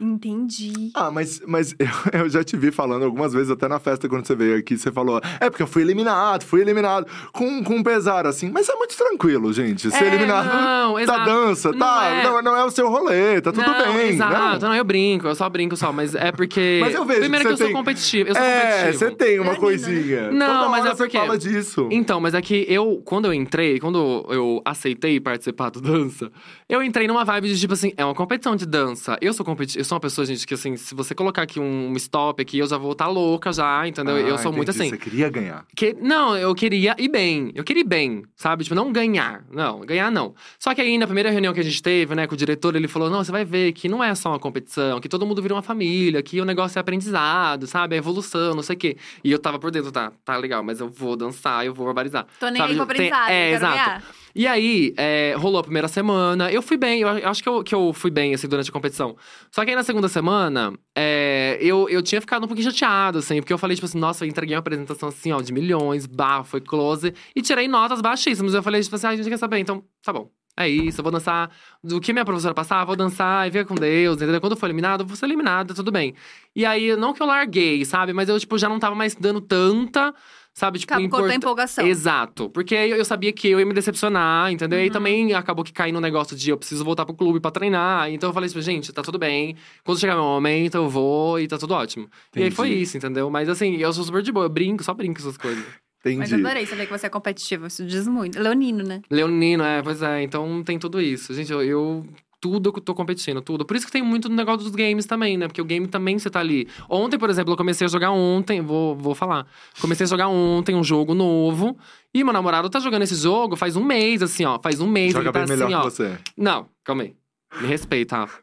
Entendi. Ah, mas, mas eu, eu já te vi falando algumas vezes, até na festa quando você veio aqui, você falou, é porque eu fui eliminado, fui eliminado, com, com pesar, assim. Mas é muito tranquilo, gente. Ser É, eliminado não, da exato. dança, Não tá? é. Não, não é o seu rolê, tá tudo não, bem. Exato, não. não. eu brinco, eu só brinco só, mas é porque. Mas eu vejo Primeiro que que, eu tem- sou competitivo. Eu sou É, competitivo. você tem uma Leonina, coisinha. Não, Toda mas hora é porque- Você fala disso. Então, mas é que eu, quando eu entrei, quando eu aceitei participar do dança, eu entrei numa vibe de tipo assim, é uma competição de dança. Eu sou competi eu sou uma pessoa, gente, que assim, se você colocar aqui um stop aqui, eu já vou estar louca já, entendeu? eu Ah, sou muito entendi, assim. Você queria ganhar. Que, não, eu queria ir bem. Eu queria ir bem, sabe? Tipo, não ganhar. Não, ganhar não. Só que aí, na primeira reunião que a gente teve, né, com o diretor, ele falou: não, você vai ver que não é só uma competição, que todo mundo vira uma família, que o negócio é aprendizado, sabe? É evolução, não sei o quê. E eu tava por dentro, tá, tá legal, mas eu vou dançar, eu vou barbarizar. Tô nem sabe? aí com Tem- aprendizado, É, eu quero exato. ganhar. E aí, é, rolou a primeira semana. Eu fui bem, eu acho que eu, que eu fui bem, assim, durante a competição. Só que aí na segunda semana, é, eu, eu tinha ficado um pouquinho chateado, assim, porque eu falei, tipo assim, nossa, eu entreguei uma apresentação assim, ó, de milhões, bah, foi close, e tirei notas baixíssimas. Eu falei, tipo assim, ah, a gente quer saber, então, tá bom. É isso, eu vou dançar do que minha professora passar, vou dançar e ver com Deus, entendeu? Quando eu for eliminado, vou ser eliminado, tudo bem. E aí, não que eu larguei, sabe? Mas eu, tipo, já não tava mais dando tanta, sabe? Tipo, Acabou cortou a import- empolgação. Exato. Porque eu, eu sabia que eu ia me decepcionar, entendeu? E aí Uhum. também acabou que caí no negócio de eu preciso voltar pro clube pra treinar. Então eu falei assim, gente, tá tudo bem. Quando chegar meu momento, eu vou e tá tudo ótimo. E aí Entendi. foi isso, entendeu? Mas assim, eu sou super de boa, eu brinco, só brinco essas coisas. Mas Entendi. adorei saber que você é competitivo. Isso diz muito. Leonino, né? Leonino, é, pois é. Então tem tudo isso. Gente, eu. eu tudo eu tô competindo, tudo. Por isso que tem muito no negócio dos games também, né? Porque o game também você tá ali. Ontem, por exemplo, eu comecei a jogar ontem, vou, vou falar. Comecei a jogar ontem um jogo novo. E meu namorado tá jogando esse jogo faz um mês, assim, ó. Faz um mês. Joga ele tá bem melhor assim, que ó. você. Não, calma aí. Me respeita, Rafa.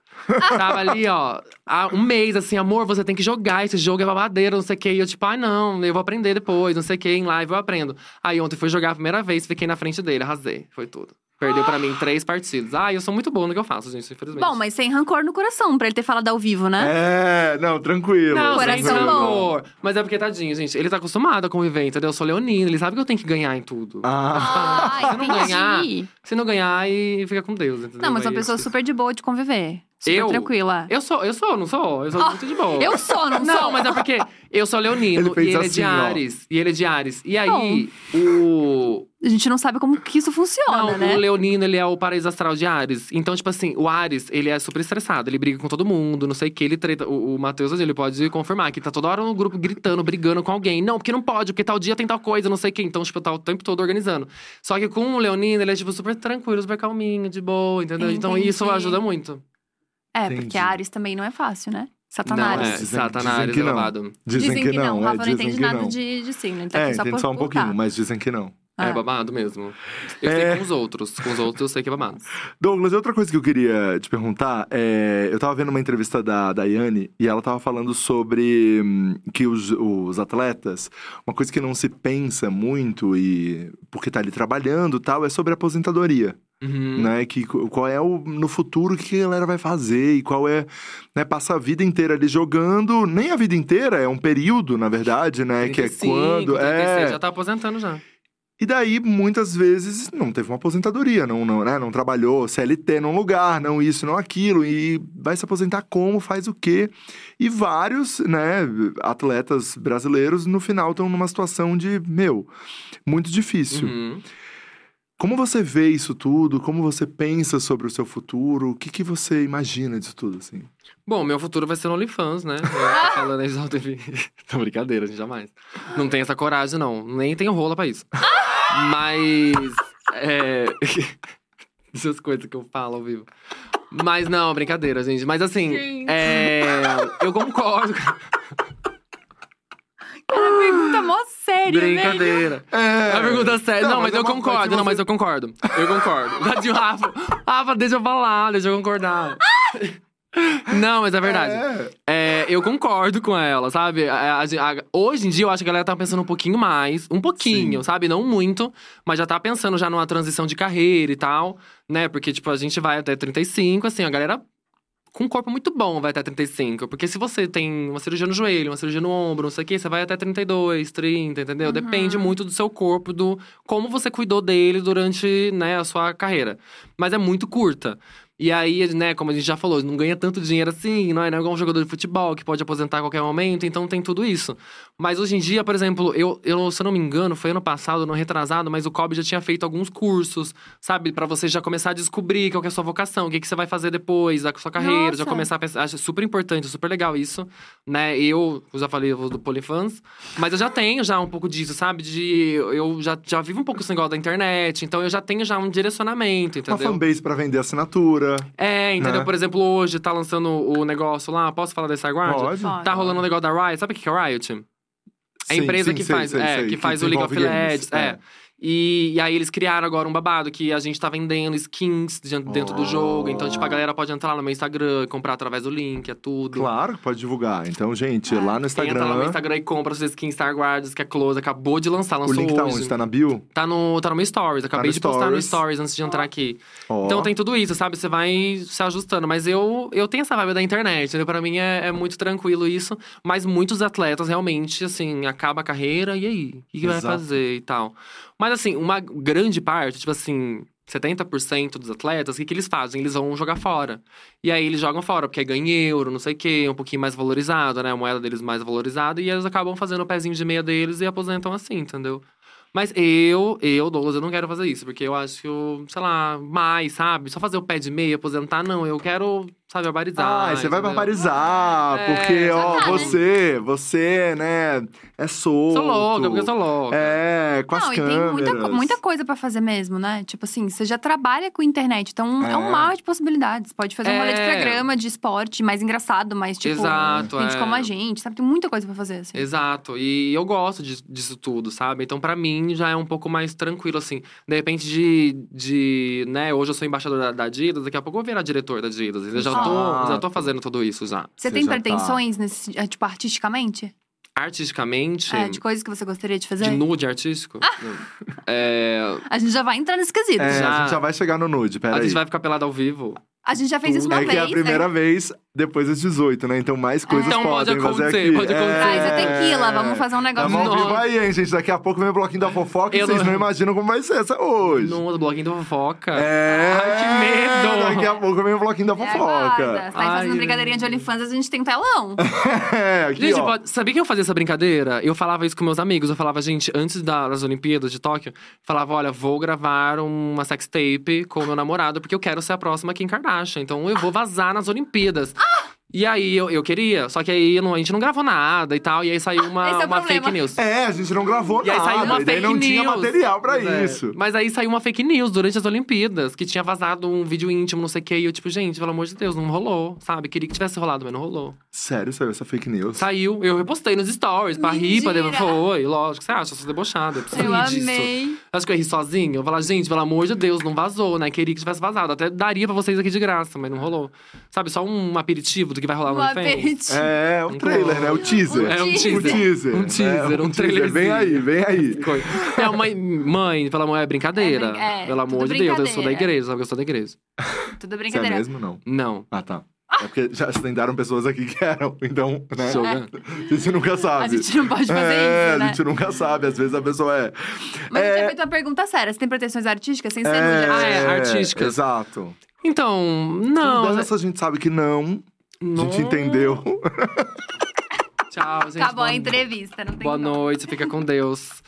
Tava ali, ó, há um mês, assim, amor, você tem que jogar, esse jogo é babadeiro, não sei o quê. E eu, tipo, ah, não, eu vou aprender depois, não sei o quê, em live eu aprendo. Aí ontem fui jogar a primeira vez, fiquei na frente dele, arrasei, foi tudo. Perdeu pra mim três partidas. Ah, eu sou muito bom no que eu faço, gente, infelizmente. Bom, mas sem rancor no coração, pra ele ter falado ao vivo, né? É, não, tranquilo. Não, Coração sem bom. Mas é porque, tadinho, gente, ele tá acostumado a conviver, entendeu? Eu sou leonino, ele sabe que eu tenho que ganhar em tudo. Ah, Ah, Se não ganhar, Se não ganhar, aí fica com Deus, entendeu? Não, mas uma Aí pessoa super de boa de conviver. Super Eu? tranquila. Eu sou, eu sou, não sou? Eu sou Ah, muito de boa. Eu sou, não, Não, sou. mas é porque eu sou leonino Ele e ele é assim, de ó. Ares. E ele é de Ares. E aí, o. A gente não sabe como que isso funciona, Não, né? o leonino, ele é o paraíso astral de Ares. Então, tipo assim, o Ares, ele é super estressado. Ele briga com todo mundo, não sei o que, ele treta. O, o Matheus, ele pode confirmar que tá toda hora no grupo gritando, brigando com alguém. Não, porque não pode, porque tal dia tem tal coisa, não sei o que. Então, tipo, tá o tempo todo organizando. Só que com o leonino, ele é, tipo, super tranquilo, super calminho, de boa, entendeu? Então, Entendi. isso ajuda muito. É, Entendi. porque Ares também não é fácil, né? Não, Satanás. é, Dizem- Satanás, dizem que não. elevado. dizem, que não, O é, Rafa não dizem entende que nada não. de, de signo. Ele tá É, só entende por só um pouquinho, mas dizem que não. É Ah. babado mesmo. Eu É. sei com os outros. Com os outros eu sei que é babado. Douglas, outra coisa que eu queria te perguntar é. Eu tava vendo uma entrevista da Daiane e ela tava falando sobre hum, que os, os atletas, uma coisa que não se pensa muito, e porque tá ali trabalhando e tal, é sobre a aposentadoria. Uhum. Né, que qual é o no futuro que a galera vai fazer e qual é, né, passa a vida inteira ali jogando, nem a vida inteira, é um período, na verdade, né, que é 35, quando 36, é Já tá aposentando já. e daí, muitas vezes, não teve uma aposentadoria, não, não, né? não trabalhou CLT num lugar, não isso, não aquilo, e vai se aposentar como, faz o quê? E vários, né, atletas brasileiros, no final, estão numa situação de, meu, muito difícil. Uhum. Como você vê isso tudo? Como você pensa sobre o seu futuro? O que, que você imagina disso tudo, assim? Bom, meu futuro vai ser no OnlyFans, né? Eu falando aí já teve. Não, brincadeira, gente, jamais. Não tem essa coragem, não. Nem tenho rola pra isso. Mas. É. Essas coisas que eu falo ao vivo. Mas não, brincadeira, gente. Mas assim, Gente. é. Eu concordo. Cara, pergunta mó séria, né? Brincadeira. É... A pergunta é séria. Não, Não, mas, mas é eu uma concordo. que Não, você- mas eu concordo. Eu concordo. Tadinho, Rafa. Rafa, deixa eu falar, deixa eu concordar. Não, mas é verdade. É. É, eu concordo com ela, sabe? A- a- a- hoje em dia, eu acho que a galera tá pensando um pouquinho mais. Um pouquinho, Sim. sabe? Não muito. Mas já tá pensando já numa transição de carreira e tal. Né? Porque, tipo, a gente vai até 35, assim, a galera com um corpo muito bom vai até 35. Porque se você tem uma cirurgia no joelho, uma cirurgia no ombro, não sei o quê, você vai até 32, 30, entendeu? Uhum. Depende muito do seu corpo, do como você cuidou dele durante, né, a sua carreira. Mas é muito curta. E aí, né, como a gente já falou, não ganha tanto dinheiro assim, não é, não é igual um jogador de futebol que pode aposentar a qualquer momento, então tem tudo isso. Mas hoje em dia, por exemplo, eu, eu se eu não me engano, foi ano passado, não retrasado, mas o COB já tinha feito alguns cursos, sabe? Pra você já começar a descobrir qual que é a sua vocação, o que, que você vai fazer depois da sua carreira, já Nossa. começar a pensar. Acho super importante, super legal isso, né? Eu, eu já falei do Polifans, mas eu já tenho já um pouco disso, sabe? De eu já, já vivo um pouco esse negócio da internet, então eu já tenho já um direcionamento, Uma entendeu? fanbase pra vender assinatura. É, entendeu? né? Por exemplo, hoje tá lançando o negócio lá, posso falar da Starguard? Pode. Tá rolando o negócio da Riot. Sabe o que que é Riot? É a Sim, empresa sim, que sei, faz, sei, é, sei, que que faz o League of games, Legends. É. E, e aí eles criaram agora um babado que a gente tá vendendo skins de- dentro do Oh. jogo. Então, tipo, a galera pode entrar lá no meu Instagram, comprar através do link, é tudo. Claro que pode divulgar. Então, gente, É. lá no Instagram. Entra lá no Instagram e compra suas skins Star Guards, que a Close acabou de lançar, O lançou link tá hoje. onde? Tá na bio? Tá no, tá no meu Stories. Acabei no de postar no Stories. Stories antes de entrar aqui. Ó. Então tem tudo isso, sabe? Você vai se ajustando. Mas eu, eu tenho essa vibe da internet, entendeu? Pra mim é, é muito tranquilo isso. Mas muitos atletas realmente, assim, acaba a carreira e aí? O que, que vai fazer e tal? Mas assim, uma grande parte, tipo assim. 70% dos atletas, o que, que eles fazem? Eles vão jogar fora. E aí eles jogam fora, porque ganha euro, não sei o quê, um pouquinho mais valorizado, né? A moeda deles mais valorizada. E eles acabam fazendo o pezinho de meia deles e aposentam assim, entendeu? Mas eu, eu, Douglas, eu não quero fazer isso, porque eu acho que sei lá, mais, sabe? Só fazer o pé de meia, aposentar, não. Eu quero, sabe, barbarizar. Ah, você vai entendeu? barbarizar, É, porque, ó, tá, né? você, você, né, é solto. Sou louca, porque eu sou louca. É, com as Não, e câmeras. tem muita, muita coisa pra fazer mesmo, né? Tipo assim, você já trabalha com internet, então é, É. um mar de possibilidades. Pode fazer um rolê de É. programa de esporte mais engraçado, mais tipo. Exato, Gente é. como a gente, sabe? Tem muita coisa pra fazer, assim. Exato, e eu gosto de- disso tudo, sabe? Então, pra mim, já é um pouco mais tranquilo, assim. De repente, de, de né, hoje eu sou embaixador da, da Adidas, daqui a pouco eu vou virar diretor da Adidas. Eu já tô, Exato. já tô fazendo tudo isso já. Você Você tem já tá. pretensões nesse, eh, tipo, artisticamente? Artisticamente, É, de coisas que você gostaria de fazer? de nude artístico. é, A gente já vai entrar nesse quesito. É, Já. a gente já vai chegar no nude, a peraí. gente vai ficar pelado ao vivo. A gente já fez isso uma É que vez. é a primeira né? vez depois das 18, né? Então mais coisas Então pode podem fazer acontecer, aqui. pode acontecer. Traz o tequila, vamos fazer um negócio. Tamo ao vivo Nossa. aí, hein, gente? Daqui a pouco vem o bloquinho da fofoca e Eu vocês não- não imaginam como vai ser essa hoje. No bloquinho da fofoca. É. Ai, que medo. Daqui a pouco vem o bloquinho da É, aguarda. fofoca. Tá aí fazendo Ai. brincadeirinha de OnlyFans, a gente tem um telão. É, aqui, Gente, ó. pode... sabia que eu fazia essa brincadeira? Eu falava isso com meus amigos. Eu falava, gente, antes da- das Olimpíadas de Tóquio, falava, olha, vou gravar uma sex tape com o meu namorado, porque eu quero ser a próxima Kim Kardashian. Então eu vou vazar nas Olimpíadas. E aí eu, eu queria, só que aí não- a gente não gravou nada e tal, e aí saiu uma, Esse é o uma problema. fake news. É, a gente não gravou E aí nada. saiu uma e daí fake não news. tinha material pra é. isso. Mas aí saiu uma fake news durante as Olimpíadas, que tinha vazado um vídeo íntimo, não sei o quê. E eu, tipo, gente, pelo amor de Deus, não rolou, sabe? Queria que tivesse rolado, mas não rolou. Sério, saiu essa fake news? Saiu, eu repostei nos stories pra rir, pra Mentira. Foi, lógico. Você acha? Eu sou debochada. Eu preciso Eu rir disso. amei. Acho que eu ri sozinho. Eu falar, gente, pelo amor de Deus, não vazou, né? Queria que tivesse vazado. Até daria pra vocês aqui de graça, mas não rolou. Sabe, só um aperitivo do que vai rolar Um no OnlyFans. É, o Um trailer, né? O teaser. É, um O teaser. teaser. Um teaser, né? um trailerzinho. Vem aí, vem aí. É, mãe, mãe, pelo amor, é brincadeira. É é, pelo amor de Deus, eu sou da brincadeira. igreja, sabe que eu sou da igreja. Tudo Você é brincadeira. mesmo, não? Não. Ah, tá. É porque já tentaram pessoas aqui que eram, então, né? Jogando. A gente nunca sabe. A gente não pode fazer é, isso, né? a gente nunca sabe. Às vezes a pessoa é. Mas eu É. tinha feito uma pergunta séria. Você tem pretensões artísticas sem ser é? Ah, é, artísticas. Exato. Então, não. Dança, a gente sabe que não. A não. gente entendeu. Tchau, gente. Acabou a entrevista, não tem Boa como. noite, fica com Deus.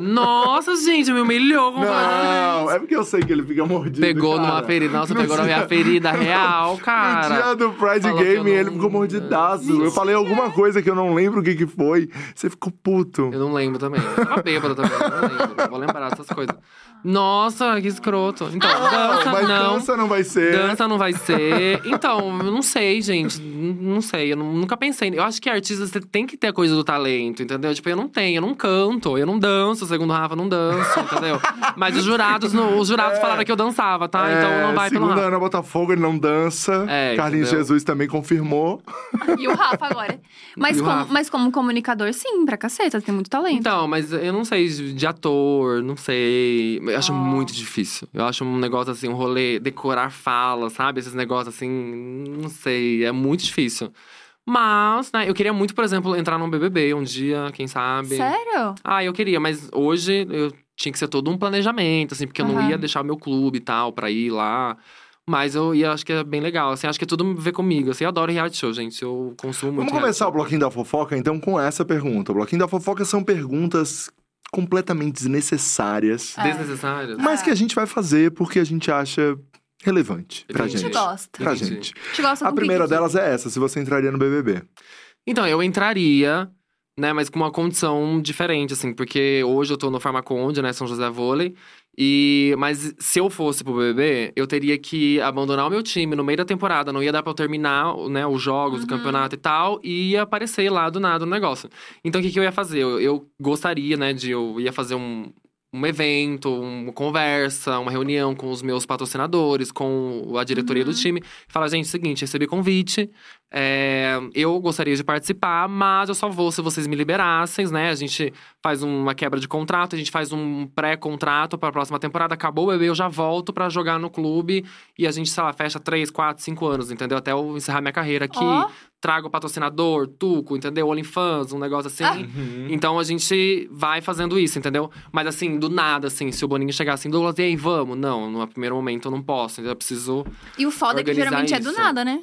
Nossa, gente, me humilhou. com Não, é porque eu sei que ele fica mordido. Pegou cara. numa ferida. Nossa, No pegou na dia- minha ferida real, No cara. dia do Pride Falou Game, não- ele ficou mordidaço. Eu falei alguma coisa que eu não lembro o que que foi. Você ficou puto. Eu não lembro também. Eu tava bêbado também, eu não lembro. Eu vou lembrar dessas coisas. Nossa, que escroto. Então, dança Mas não. dança não vai ser. Dança não vai ser. Então, eu não sei, gente. Não sei. Eu nu- nunca pensei. Eu acho que artista você tem que ter a coisa do talento, entendeu? Tipo, eu não tenho, eu não canto, eu não danço, segundo o Rafa, eu não danço, entendeu? Mas os jurados, no- os jurados É. falaram que eu dançava, tá? então não vai pelo Rafa. Ana Botafogo, ele não dança. É, Carlinhos entendeu? Jesus também confirmou. E o Rafa agora. Mas, como, Rafa? mas como comunicador, sim, pra caceta, tem muito talento. Então, mas eu não sei de ator, não sei. Eu acho Oh. muito difícil. Eu acho um negócio assim, um rolê, decorar fala, sabe? Esses negócios assim, não sei, é muito difícil. Mas, né, eu queria muito, por exemplo, entrar num BBB um dia, quem sabe. Sério? Ah, eu queria, mas hoje eu tinha que ser todo um planejamento, assim, porque eu não ia deixar o meu clube e tal pra ir lá. Mas eu ia, acho que é bem legal, assim, acho que é tudo a ver comigo. Assim, eu adoro reality show, gente. Eu consumo muito. Vamos começar o bloquinho da fofoca, então, com essa pergunta. O bloquinho da fofoca são perguntas completamente desnecessárias, É. Desnecessário. mas que a gente vai fazer porque a gente acha relevante pra A Entendi. gente gente. gosta. Pra Entendi. gente. A gente gosta A primeira delas é essa: se você entraria no BBB. Então, eu entraria, né, mas com uma condição diferente, assim, porque hoje eu tô no Farmaconde, né, São José Vôlei. E, mas se eu fosse pro BBB, eu teria que abandonar o meu time no meio da temporada. Não ia dar pra eu terminar, né, os jogos, Uhum. o campeonato e tal. E ia aparecer lá do nada no negócio. Então, o que, que eu ia fazer? Eu, eu gostaria, né, de... Eu ia fazer um, um evento, uma conversa, uma reunião com os meus patrocinadores, com a diretoria do time. Falar, gente, seguinte, recebi convite. é, eu gostaria de participar, mas eu só vou se vocês me liberassem, né? A gente faz uma quebra de contrato, a gente faz um pré-contrato para a próxima temporada. Acabou o bebê, eu já volto para jogar no clube e a gente, sei lá, fecha três, quatro, cinco anos, entendeu? Até eu encerrar minha carreira aqui. Ó. Trago patrocinador, Tuco, entendeu? OnlyFans, um negócio assim. Ah. Então a gente vai fazendo isso, entendeu? Mas assim, do nada, assim, se o Boninho chegar assim, Douglas, e aí, vamos? Não, no primeiro momento eu não posso, entendeu? Eu preciso. E o foda é que geralmente é do isso. nada, né?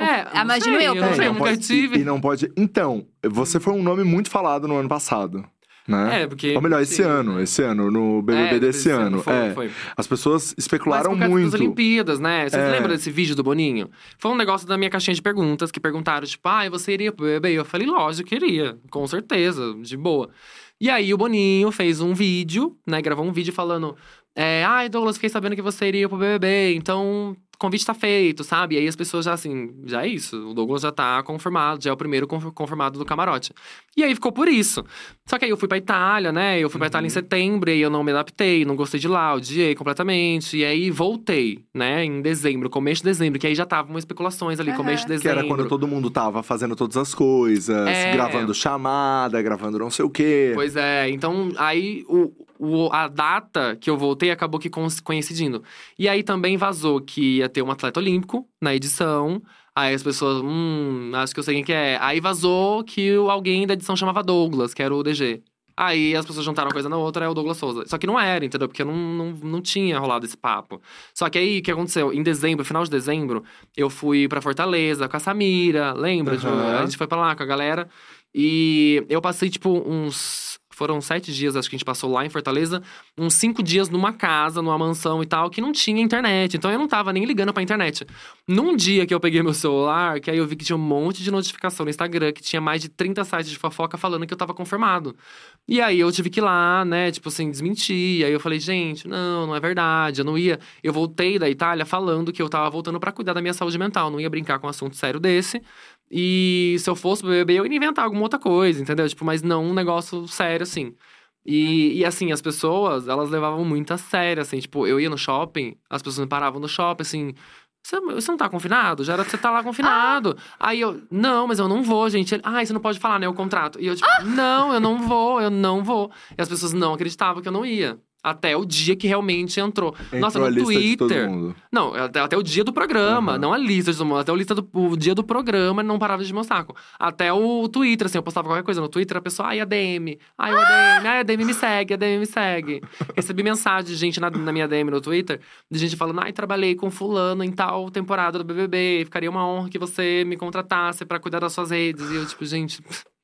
É, imagino sei, eu, não sei, eu nunca tive. e, e não pode. Então, você foi um nome muito falado no ano passado. Né? É, porque. Ou melhor, esse sim, ano, né? esse ano, no BBB É, desse esse ano. Foi, é. foi. As pessoas Mas especularam por causa muito. das Olimpíadas, né? Vocês É. lembram desse vídeo do Boninho? Foi um negócio da minha caixinha de perguntas que perguntaram, tipo, ah, você iria pro BBB? Eu falei, lógico que iria, com certeza, de boa. E aí o Boninho fez um vídeo, né? Gravou um vídeo falando. É, ai, Douglas, fiquei sabendo que você iria pro BBB, então convite tá feito, sabe? E aí as pessoas já assim, já é isso. O Douglas já tá confirmado, já é o primeiro conf- confirmado do camarote. E aí ficou por isso. Só que aí eu fui pra Itália, né? Eu fui pra Itália em setembro, e aí eu não me adaptei, não gostei de lá, odiei completamente. E aí voltei, né? Em dezembro, começo de dezembro, que aí já estavam especulações ali, Aham. começo de Que dezembro. era quando todo mundo tava fazendo todas as coisas, É. gravando chamada, gravando não sei o quê. Pois é, então aí o, o- a data que eu voltei acabou que coincidindo. E aí também vazou que ia ter um atleta olímpico na edição. Aí as pessoas, hum, acho que eu sei quem que é. Aí vazou que alguém da edição chamava Douglas, que era o DG. Aí as pessoas juntaram uma coisa na outra, é o Douglas Souza. Só que não era, entendeu? Porque não, não, não tinha rolado esse papo. Só que aí, o que aconteceu? Em dezembro, final de dezembro, eu fui pra Fortaleza com a Samira, lembra? Ju? Aham. A gente foi pra lá com a galera. E eu passei, tipo, uns. Foram sete dias, acho que a gente passou lá em Fortaleza. Uns cinco dias numa casa, numa mansão e tal, que não tinha internet. Então eu não tava nem ligando pra internet. Num dia que eu peguei meu celular, que aí eu vi que tinha um monte de notificação no Instagram, que tinha mais de 30 sites de fofoca falando que eu tava confirmado. E aí eu tive que ir lá, né, tipo assim, desmentir. Aí eu falei, gente, não, não é verdade, eu não ia. Eu voltei da Itália falando que eu tava voltando pra cuidar da minha saúde mental, não ia brincar com um assunto sério desse. E se eu fosse BBB, eu ia inventar alguma outra coisa, entendeu? Tipo, mas não um negócio sério, assim. E, e assim, as pessoas, elas levavam muito a sério, assim. Tipo, eu ia no shopping, as pessoas me paravam no shopping, assim... Você, você não tá confinado? Já era pra você estar lá confinado. Aí eu, não, mas eu não vou, gente. Ele, Ai, você não pode falar, né? O contrato. E eu, tipo, não, eu não vou, eu não vou. E as pessoas não acreditavam que eu não ia. Até o dia que realmente entrou. Entrou Nossa, a no lista de todo Twitter. mundo. Não, até, até o dia do programa, Aham. não a lista de todo mundo. Até o, lista do, o dia do programa não parava de meu saco. Até o Twitter, assim, eu postava qualquer coisa no Twitter, a pessoa, ai, a DM. Ai, o ADM, ai, a DM me segue, a DM me segue. Recebi mensagem de gente na, na minha DM no Twitter, de gente falando, ai, trabalhei com fulano em tal temporada do BBB, ficaria uma honra que você me contratasse pra cuidar das suas redes. E eu, tipo, gente.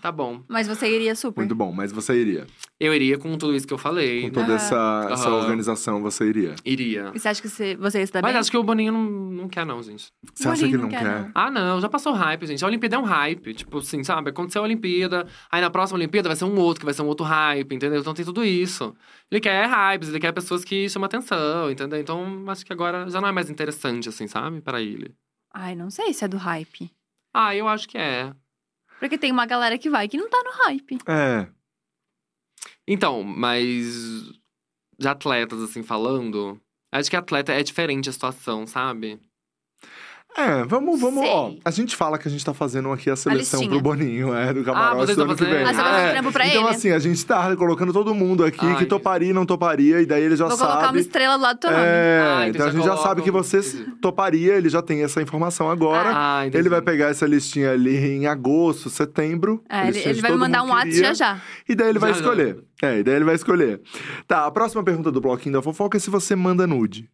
tá bom. Mas você iria super. Muito bom, mas você iria. Eu iria com tudo isso que eu falei. Com toda essa, essa Aham. organização, você iria. Iria. E você acha que você, você ia se dar Mas bem? acho que o Boninho não, não quer, não, gente. Você acha que não não quer, quer? não. Ah, não, já passou hype, gente. A Olimpíada é um hype. Tipo assim, sabe? Aconteceu a Olimpíada, aí na próxima Olimpíada vai ser um outro, que vai ser um outro hype, entendeu? Então tem tudo isso. Ele quer hypes, ele quer pessoas que chamam atenção, entendeu? Então acho que agora já não é mais interessante, assim, sabe? Para ele. Ai, não sei se é do hype. Ah, eu acho que é. Porque tem uma galera que vai que não tá no hype. É. Então, mas de atletas, assim, falando, acho que atleta é diferente a situação, sabe? É, vamos, vamos, Sei. ó. A gente fala que a gente tá fazendo aqui a seleção listinha. pro Boninho, é, do camarote vocês do tão ano que vem. Ah, você vai fazer É, trampo pra então, ele? assim, a gente tá colocando todo mundo aqui Ai, que toparia e não toparia, e daí ele já Vou sabe. colocar uma estrela do lado do teu nome. É, Ah, então então a já gente já sabe que você toparia, ele já tem essa informação agora. Ah, entendi. Ele vai pegar essa listinha ali em agosto, setembro. É, ele, ele vai me mandar um WhatsApp já já. E daí ele vai Já, já. escolher. É, e daí ele vai escolher. Tá, a próxima pergunta do bloquinho da fofoca é se você manda nude.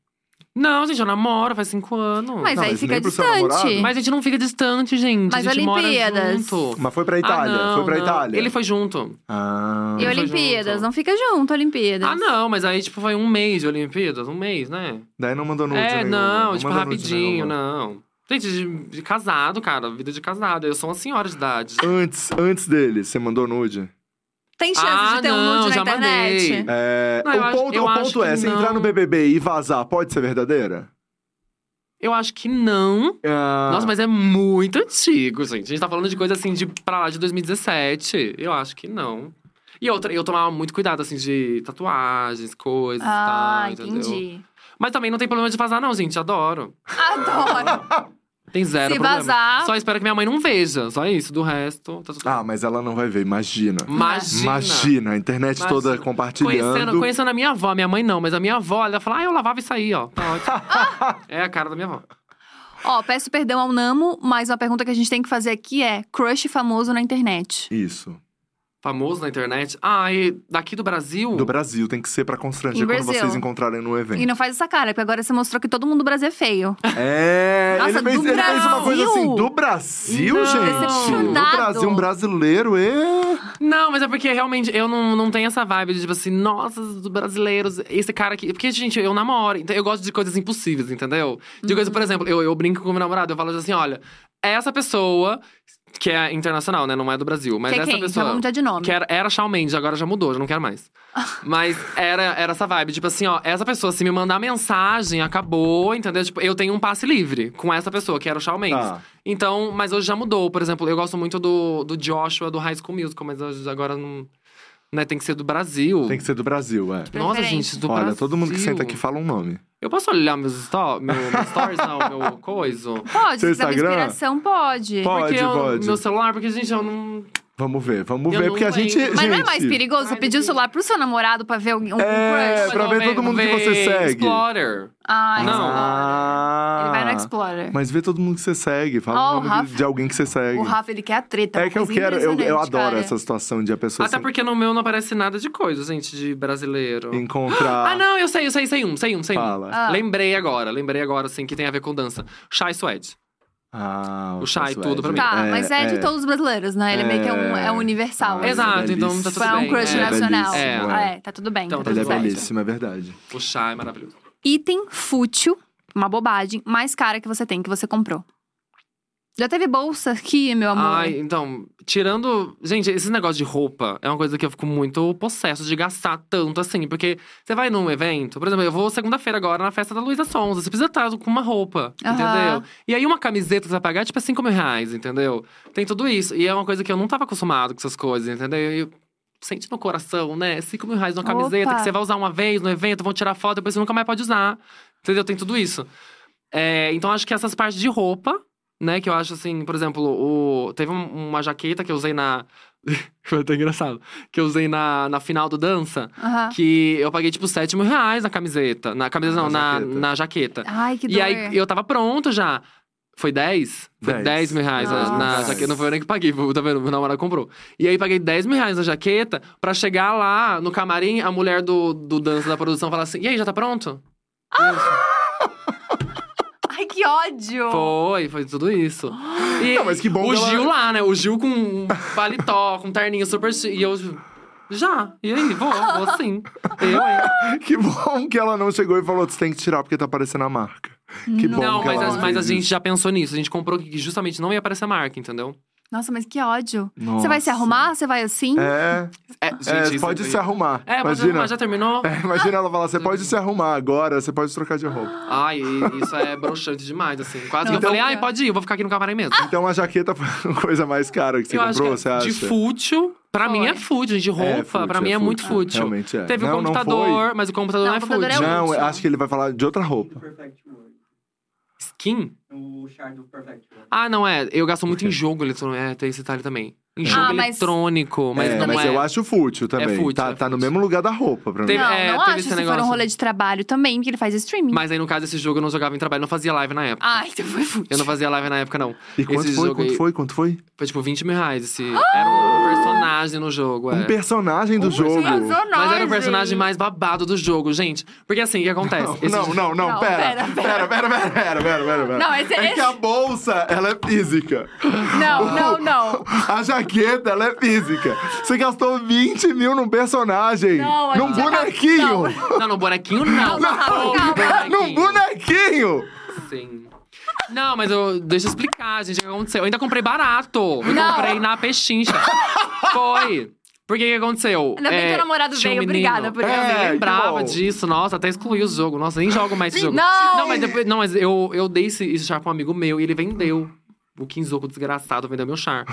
Não, gente, eu namoro faz cinco anos. Mas Não, aí mas fica nem pro seu distante. namorado? Mas a gente não fica distante, gente. Mas a gente Olimpíadas? mora junto. Mas foi pra Itália? Ah, não, foi pra não. Itália? Ele foi junto. Ah. E Olimpíadas, junto. não fica junto, Olimpíadas. Ah, não, mas aí, tipo, foi um mês de Olimpíadas, um mês, né? Daí não mandou nude é, nenhuma, não, tipo, mandou nude rapidinho, não. Gente, de, de casado, cara, vida de casado. Eu sou uma senhora de idade. Antes, antes dele, você mandou nude? Tem chance Ah, de ter um não, nude na internet? É, Não, o acho- ponto, o ponto é, se entrar não. no BBB e vazar, pode ser verdadeira? Eu acho que não. Ah, Nossa, mas é muito antigo, gente. A gente tá falando de coisa assim de pra lá de 2017. Eu acho que não. E outra, eu tomava muito cuidado, assim, de tatuagens, coisas Ah, e tal, entendeu? entendi. Mas também não tem problema de vazar, não, gente. Adoro. Adoro. Tem zero Se problema. vazar- Só espero que minha mãe não veja. Só isso. Do resto, tá tudo Ah, mas ela não vai ver, imagina. Imagina. Imagina, a internet Imagina. toda compartilhando. Conhecendo, conhecendo a minha avó, minha mãe não, mas a minha avó, ela fala, ah, eu lavava isso aí, ó. Tá ótimo. é a cara da minha avó. Ó, peço perdão ao Namo, mas uma pergunta que a gente tem que fazer aqui é: crush famoso na internet. Isso. Famoso na internet. Ah, e daqui do Brasil? Do Brasil, tem que ser pra constranger Em quando Brasil. vocês encontrarem no evento. E não faz essa cara, porque agora você mostrou que todo mundo do Brasil é feio. É, Nossa, ele, fez, do ele fez uma coisa Brasil? assim, do Brasil, Não. gente. Do Decepcionado. Brasil, um brasileiro, é. Não, mas é porque realmente eu não, não tenho essa vibe de tipo assim, nossa, os brasileiros, esse cara aqui. Porque, gente, eu namoro, então eu gosto de coisas impossíveis, entendeu? De coisa, por exemplo, eu, eu brinco com meu namorado, eu falo assim: olha, essa pessoa que é internacional, né? Não é do Brasil. Mas que é essa quem? pessoa. Então mudar de nome. Que era, era Shawn Mendes, agora já mudou, já não quero mais. Mas era, era essa vibe, tipo assim, ó, essa pessoa, se me mandar mensagem, acabou, entendeu? Tipo, eu tenho um passe livre com essa pessoa, que era o Shawn Mendes. Tá. Então, mas hoje já mudou. Por exemplo, eu gosto muito do, do Joshua do High School Musical, mas hoje agora não. Né, tem que ser do Brasil. Tem que ser do Brasil, é. Nossa, gente, do Olha, Brasil. todo mundo que senta aqui fala um nome. Eu posso olhar meus, sto meu, meus stories, não, meu coisa? Pode, Seu se quiser uma Instagram? inspiração, pode. Pode, porque eu- pode. Meu celular, porque, gente, eu não. Vamos ver, vamos Eu ver, porque a gente. Mas não é gente, mais perigoso você pedir o celular pro seu namorado pra ver um, um É, crush? pra ver todo mundo que você segue. Explorer. Ah, Não. Explorer. Ah, Ele vai no Explorer. Mas vê todo mundo que você segue. Fala Ó, o nome Rafa- de, alguém que você segue. O Rafa, ele quer a treta. é que eu quero, eu, eu adoro cara. essa situação de a pessoa Até assim, porque no meu não aparece nada de coisa, gente, de brasileiro. encontrar. Ah, não, eu sei, eu sei, sei um, sei um, sei um. Fala. Ah. Lembrei agora, lembrei agora, assim, que tem a ver com dança. Shy Suede. Ah, O Shai, Suede. tudo pra mim. Tá, mas é, de todos os brasileiros, né? Ele é meio que é, um, é É. universal. Ah, Exato, ele é então tá tudo é um bem. crush é, nacional. É. é. tá tudo bem. Então, tá tá Ele é tudo certo. belíssimo, é verdade. O Shy é maravilhoso. Item fútil, uma bobagem, mais cara que você tem, que você comprou. Já teve bolsa aqui, meu amor? Ai, então, tirando. Gente, esse negócio de roupa é uma coisa que eu fico muito possesso de gastar tanto assim. Porque você vai num evento, por exemplo, eu vou segunda-feira agora na festa da Luísa Sonza. Você precisa estar com uma roupa, Aham. entendeu? E aí uma camiseta que você vai pagar é tipo 5 mil reais, entendeu? Tem tudo isso. E é uma coisa que eu não tava acostumado com essas coisas, entendeu? E sente no coração, né? 5 mil reais numa camiseta Opa. que você vai usar uma vez no evento, vão tirar foto, depois você nunca mais pode usar. Entendeu? Tem tudo isso. É, então acho que essas partes de roupa, né? Que eu acho assim, por exemplo, o... teve um- uma jaqueta que eu usei na. Foi até engraçado. Que eu usei na, na final do dança. Que eu paguei, tipo, 7 mil reais na camiseta. Na camiseta, não, Na na, jaqueta. na jaqueta. Ai, que dor. E aí eu tava pronto já. Foi 10? Foi 10, 10 mil reais na, na Nossa. jaqueta. Não foi eu nem que paguei, tá vendo? Meu namorado comprou. E aí paguei 10 mil reais na jaqueta pra chegar lá no camarim, a mulher do, do dança da produção falar assim: E aí, já tá pronto? Ai, que ódio! Foi, foi tudo isso. E Não, mas que bom O ela- Gil lá, né? O Gil com um paletó, com um terninho super. E eu. Já. E aí? Vou, vou sim. Eu, hein? Que bom que ela não chegou e falou: você tem que tirar porque tá aparecendo a marca. Que bom Não, que mas, ela a- mas a gente já pensou nisso. A gente comprou que justamente não ia aparecer a marca, entendeu? Nossa, mas que ódio. Nossa. Você vai se arrumar? Você vai assim? É, É, é, isso pode aí- se arrumar. É, pode imagina. arrumar, já terminou? É, imagina ela falar: você pode se arrumar agora, você pode trocar de roupa. Ai, isso é broxante demais, assim. Quase que eu Então- falei, ai, pode ir, eu vou ficar aqui no camarim mesmo. Então a jaqueta foi a coisa mais cara que você eu acho comprou, que você é acha? de fútil. Pra Foi. mim é fútil, gente. De roupa, fútil, pra mim é é, muito fútil. fútil. Realmente é. Teve Não, um computador, mas o computador não, Não, é é fútil. Não, acho que ele vai falar de outra roupa. Skin? O char do Perfect World. Ah, não é. Eu gasto muito em jogo eletrônico. É, tem esse detalhe também. Em É. jogo Ah, mas- eletrônico, mas é, não mas é. eu acho fútil também. fútil, tá, é tá no fútil. mesmo lugar da roupa pra mim. Teve- não, é, não teve acho esse se for um negócio. rolê de trabalho também, porque ele faz streaming. Mas aí, no caso, esse jogo eu não jogava em trabalho, eu não fazia live na época. Ah, então foi fútil. Eu não fazia live na época, não. E quanto Esse foi? jogo Quanto aí- foi? Quanto foi? Foi tipo 20 mil reais. Esse... Era um personagem no jogo, é. Um personagem do Um jogo. personagem. Mas era o personagem mais babado do jogo, gente. Porque assim, o que acontece? Não, Esse não, não, não, Não, pera. pera, Pera, pera, pera, pera, pera, pera, pera. Não, esse- é que a bolsa, ela é física. Não, não, não. A jaqueta, ela é física. Você gastou 20 mil num personagem. Não, num já- bonequinho. Não, no bonequinho não. Calma, calma. num bonequinho. Sim. Não, mas eu. Deixa eu explicar, gente, o que aconteceu. Eu ainda comprei barato. Eu Não. comprei na Pechincha. Foi. Porque o que aconteceu? Ainda bem que É, o namorado tinha um veio, menino- obrigada por É. Eu nem que lembrava disso, nossa, até excluí o jogo. Nossa, nem jogo mais esse jogo. Não! Não, mas depois. Não, mas eu, eu dei esse, esse char pra um amigo meu e ele vendeu. O Kinzoco desgraçado vendeu meu char.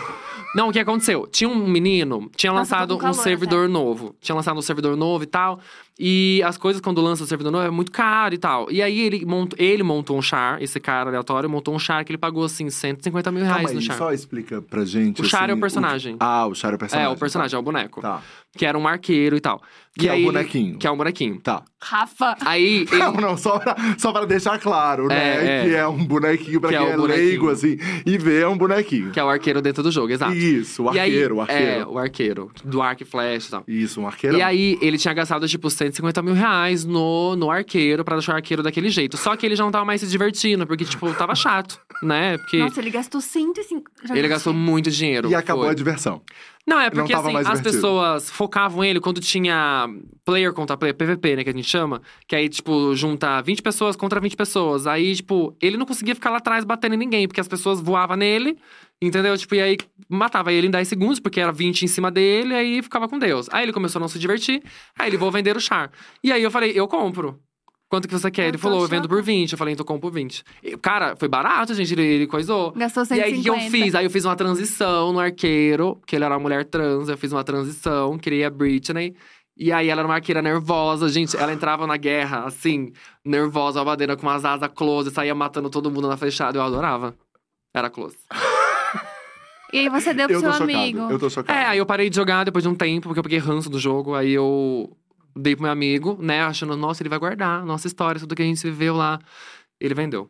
Não, o que aconteceu? Tinha um menino, tinha Nossa, tô lançado calor um servidor novo. Tinha lançado um servidor novo e tal. E as coisas, quando lança o servidor novo, é muito caro e tal. E aí ele, mont, ele montou um char, esse cara aleatório, montou um char que ele pagou, assim, 150 mil reais Calma no aí, char. só explica pra gente. O Char assim, é o personagem. Ah, o Char é o personagem. É, o personagem, é o boneco. Tá. Que era um arqueiro e tal. Que e é o aí ele- bonequinho. Que é um bonequinho. Tá. Rafa. Aí ele. Não, não, só pra, só pra deixar claro, né? É, é. Que é um bonequinho pra Que é quem o é, bonequinho. leigo, assim. E vê é um bonequinho. Que é o arqueiro dentro do jogo, exato. Isso, o E aí- arqueiro, o É, arqueiro. o arqueiro. Do arco e flash e tal. Isso, um arqueiro. E aí, ele tinha gastado, tipo, 150 mil reais no, no arqueiro pra deixar o arqueiro daquele jeito. Só que ele já não tava mais se divertindo, porque, tipo, tava chato, né? Porque Nossa, ele gastou 150. já ele gastou muito dinheiro. E acabou foi. a diversão. Não, é porque, tava assim, as divertido. pessoas focavam ele quando tinha player contra player, PVP, né, que a gente chama. Que aí, tipo, junta 20 pessoas contra 20 pessoas. Aí, tipo, ele não conseguia ficar lá atrás batendo em ninguém, porque as pessoas voavam nele Entendeu? Tipo, e aí matava ele em 10 segundos, porque era 20 em cima dele, aí ficava com Deus. Aí ele começou a não se divertir, aí ele vou vender o char. E aí eu falei, eu compro. Quanto que você quer? Eu ele tô falou, eu vendo por chocada. 20. Eu falei, então compro por 20. E, cara, foi barato, gente, ele, ele coisou. Gastou E aí, o que eu 150. fiz? Aí eu fiz uma transição no arqueiro, porque ele era uma mulher trans, eu fiz uma transição, criei a Britney. E aí ela era uma arqueira nervosa, gente. Ela entrava na guerra, assim, nervosa, albadeira, com umas asas close, saía matando todo mundo na flechada. Eu adorava. Era close. E aí você deu pro Eu seu chocado. amigo. Eu tô chocado. É, aí eu parei de jogar depois de um tempo, porque eu peguei ranço do jogo. Aí eu dei pro meu amigo, né, achando, nossa, ele vai guardar nossa história, tudo que a gente viveu lá. Ele vendeu.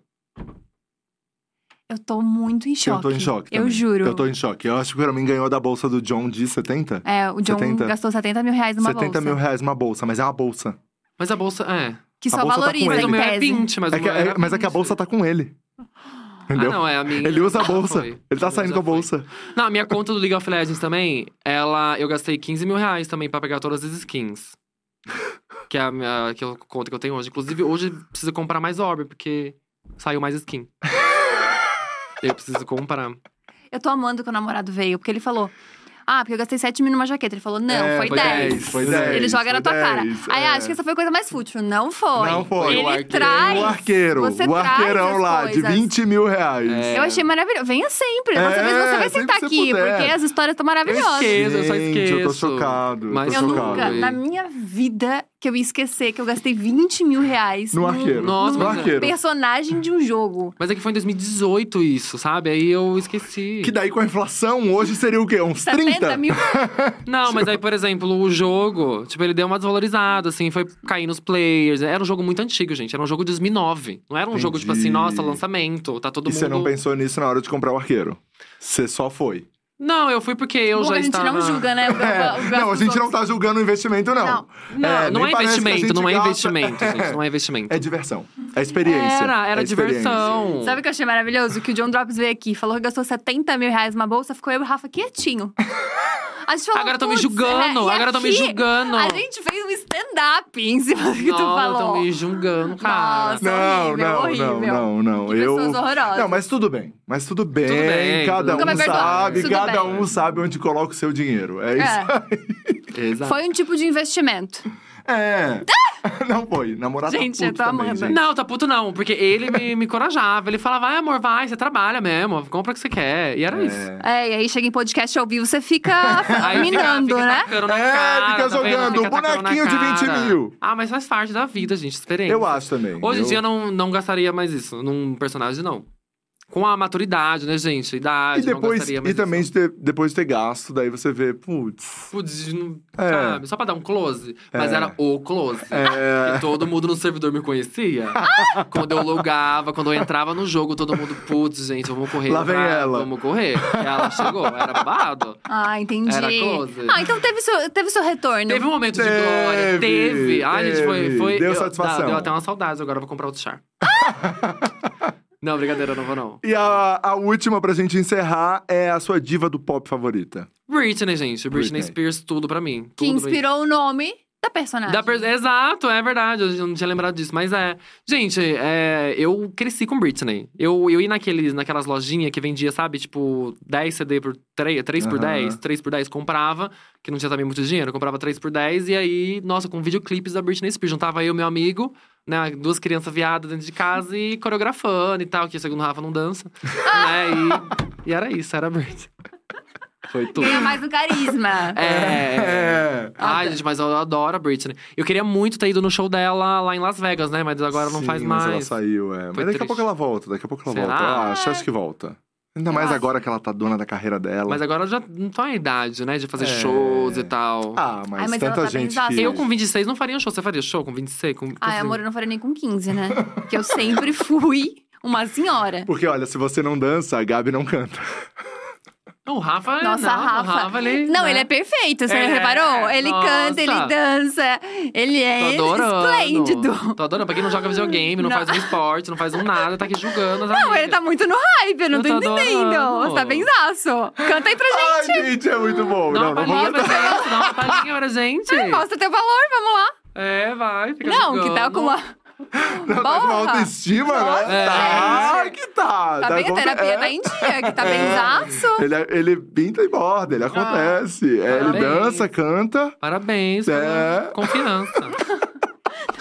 Eu tô muito em choque. Eu tô em choque. Eu também. juro. Eu tô em choque. Eu acho que pra mim ganhou da bolsa do John de 70. É, o John 70. gastou 70 mil reais numa 70 bolsa. mil reais uma bolsa, mas é uma bolsa. Mas a bolsa, é. Que A só bolsa tá com valoriza, ele. Mas o meu é tese. 20, mas É o que- era é- mas é que a 20. bolsa tá com ele. Entendeu? Ah, não, é a minha. Ele usa a já bolsa. foi. Ele tá saindo com a foi. bolsa. Não, a minha conta do League of Legends também, ela, eu gastei 15 mil reais também pra pegar todas as skins. que é a minha que eu, conta que eu tenho hoje. Inclusive, hoje preciso comprar mais orb, porque saiu mais skin. eu preciso comprar. Eu tô amando que o namorado veio, porque ele falou. Ah, porque eu gastei 7 mil numa jaqueta. Ele falou, não, É, foi foi 10. 10, Foi 10. Ele joga na tua 10, cara. Aí é. acho que essa foi a coisa mais fútil. Não foi. Não foi. Ele O arqueiro. traz. O arqueiro. Você o arqueirão lá, de coisas. 20 mil reais. É. Eu achei maravilhoso. Venha sempre. Dessa É, vez você vai sentar aqui, puder. porque as histórias estão maravilhosas. Eu esqueço, eu só Gente, eu tô esqueço. chocado, eu Mas tô Eu chocado. nunca, na minha vida, que eu ia esquecer que eu gastei 20 mil reais No num- arqueiro. Nossa, no é. arqueiro. personagem de um jogo. Mas é que foi em 2018 isso, sabe? Aí eu esqueci. Que daí com a inflação, hoje seria o quê? Uns 30? 70 mil. Não, mas aí, por exemplo, o jogo, tipo, ele deu uma desvalorizada, assim, foi cair nos players. Era um jogo muito antigo, gente. Era um jogo de 2009. Não era um jogo, tipo assim, Entendi. nossa, lançamento, tá todo E mundo. você não pensou nisso na hora de comprar o arqueiro? Você só foi. Não, eu fui porque eu Bom, já a gente estava. não julga, né? O, o- o É. gasto Não, a gente não tá julgando o investimento, não. Não. Não, É, não é que a investimento, gente não é gasta- investimento, gente. Não é investimento. É diversão. É experiência. Era, era É experiência. diversão. Sabe o que eu achei maravilhoso? Que o John Drops veio aqui, falou que gastou 70 mil reais numa bolsa, ficou eu e o Rafa quietinho. A gente falou, Agora tão me "Putz, julgando, é, agora tão me julgando. A gente fez um stand-up em cima do que tu falou. tão me julgando, cara. Nossa. Não, horrível, não, horrível. não, não, não. Que Eu. pessoas horrorosas. Não, mas tudo bem. Mas tudo bem. Tudo bem, Cada nunca um sabe, Tudo cada bem. um sabe onde coloca o seu dinheiro. É isso É, Exato. foi um tipo de investimento. É. Não foi. Namorar Gente, tá puto tô também, amando. gente. Não, tá puto não, porque ele me, me encorajava. Ele falava, vai amor, vai, você trabalha mesmo, compra o que você quer. E era isso. É. É, e aí chega em podcast ao vivo, você fica fica- minando, fica né? na É, cara, fica tá vendo? jogando Fica bonequinho de 20 cara. mil. Ah, mas faz parte da vida, gente, experiência. Eu acho também. Hoje em Eu- dia eu não, não gastaria mais isso num personagem, não. Com a maturidade, né, gente? Idade, E depois, não gastaria e também de ter- depois de ter gasto, daí você vê, putz. Putz, não- É. sabe? Só pra dar um close. Mas É. era o close. É. Que todo mundo no servidor me conhecia. quando eu logava, quando eu entrava no jogo, todo mundo, putz, gente, vamos correr. Lá vem vai, ela. Vamos correr. E ela chegou, era babado. Ah, entendi. Era close. Ah, então teve seu, teve seu retorno. Teve um momento de Teve, glória, teve. Ai, gente, foi. teve. foi Deu eu- satisfação. Dá, deu até uma saudade, agora eu vou comprar outro char. não, brincadeira, eu não vou não. E a, a última pra gente encerrar é a sua diva do pop favorita. Britney, gente. Britney, Britney. Spears, tudo pra mim. que tudo pra mim. inspirou o nome da personagem. Da per- Exato, é verdade. Eu não tinha lembrado disso. Mas é. Gente, é, eu cresci com Britney. Eu, eu ia naqueles, naquelas lojinhas que vendia, sabe, tipo, 10 CD por 3, 3 por Aham. 10, 3 por 10, comprava, que não tinha também muito dinheiro, comprava 3 por 10, e aí, nossa, com videoclipes da Britney Spears. Juntava eu e meu amigo, né, duas crianças viadas dentro de casa e coreografando e tal, que segundo o Rafa não dança. né, e, e era isso, era a Britney. Foi tudo. Ganha mais um carisma. É. É. Ai, gente, mas eu adoro a Britney. Eu queria muito ter ido no show dela lá em Las Vegas, né? Mas agora não Sim, faz Mas ela mais. saiu, é. Mas Foi daqui a triste. pouco ela volta, daqui a pouco ela Será? volta. Eu acho, acho que volta. Ainda mais agora que ela tá dona da carreira dela. Mas agora eu já não tô na idade, né? De fazer É. shows e tal. Ah, mas, Ai, mas tanta ela tá gente que... Eu com 26 não faria um show. Você faria show com 26? Com, com Ai, amor, eu não faria nem com 15, né? Porque eu sempre fui uma senhora. Porque, olha, se você não dança, a Gabi não canta. O Rafa, Nossa, não, Rafa. O Rafa ele, Não, né? ele é perfeito, você É, reparou? Ele nossa. canta, ele dança, ele é esplêndido. Tô adorando. Pra quem não joga videogame, não, Não. faz um esporte, não faz um nada, tá aqui julgando Não, amigas. ele tá muito no hype, eu não Eu tô tô entendendo. adorando. Você tá benzaço. Canta aí pra gente. Ai, gente, é muito bom. Dá Não, uma não vou palhinha pra gente, dá uma palhinha pra gente. Mostra teu valor, vamos lá. É, vai. Fica não, que jogando. tá com uma, Não, tá com uma autoestima, Nossa, né? Tá, que tá. Tá bem, a terapia é. tá em dia, que tá É. bem zaço. Ele, ele pinta e borda, ele acontece. É, ele dança, canta. Parabéns É. confiança.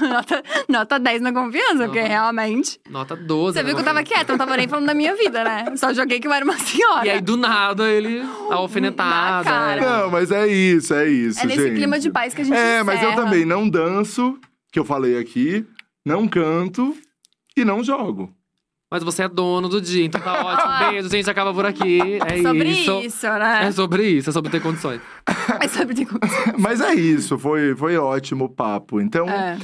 Nota, nota 10 na confiança, porque Uhum. realmente. Nota 12. Você né, viu que eu tava quieta, não tava nem falando da minha vida, né? Só joguei que eu era uma senhora. E aí, do nada, ele. A alfinetada. Na cara. né? Não, mas é isso, é isso, é nesse gente. clima de paz que a gente É, mas eu encerra. também não danço, que eu falei aqui, não canto e não jogo. Mas você é dono do dia, então tá ótimo. Beijo, gente. Acaba por aqui. É Sobre isso. isso, né? É sobre isso, é sobre ter condições. É sobre ter Mas é isso, foi, foi ótimo o papo. Então, É.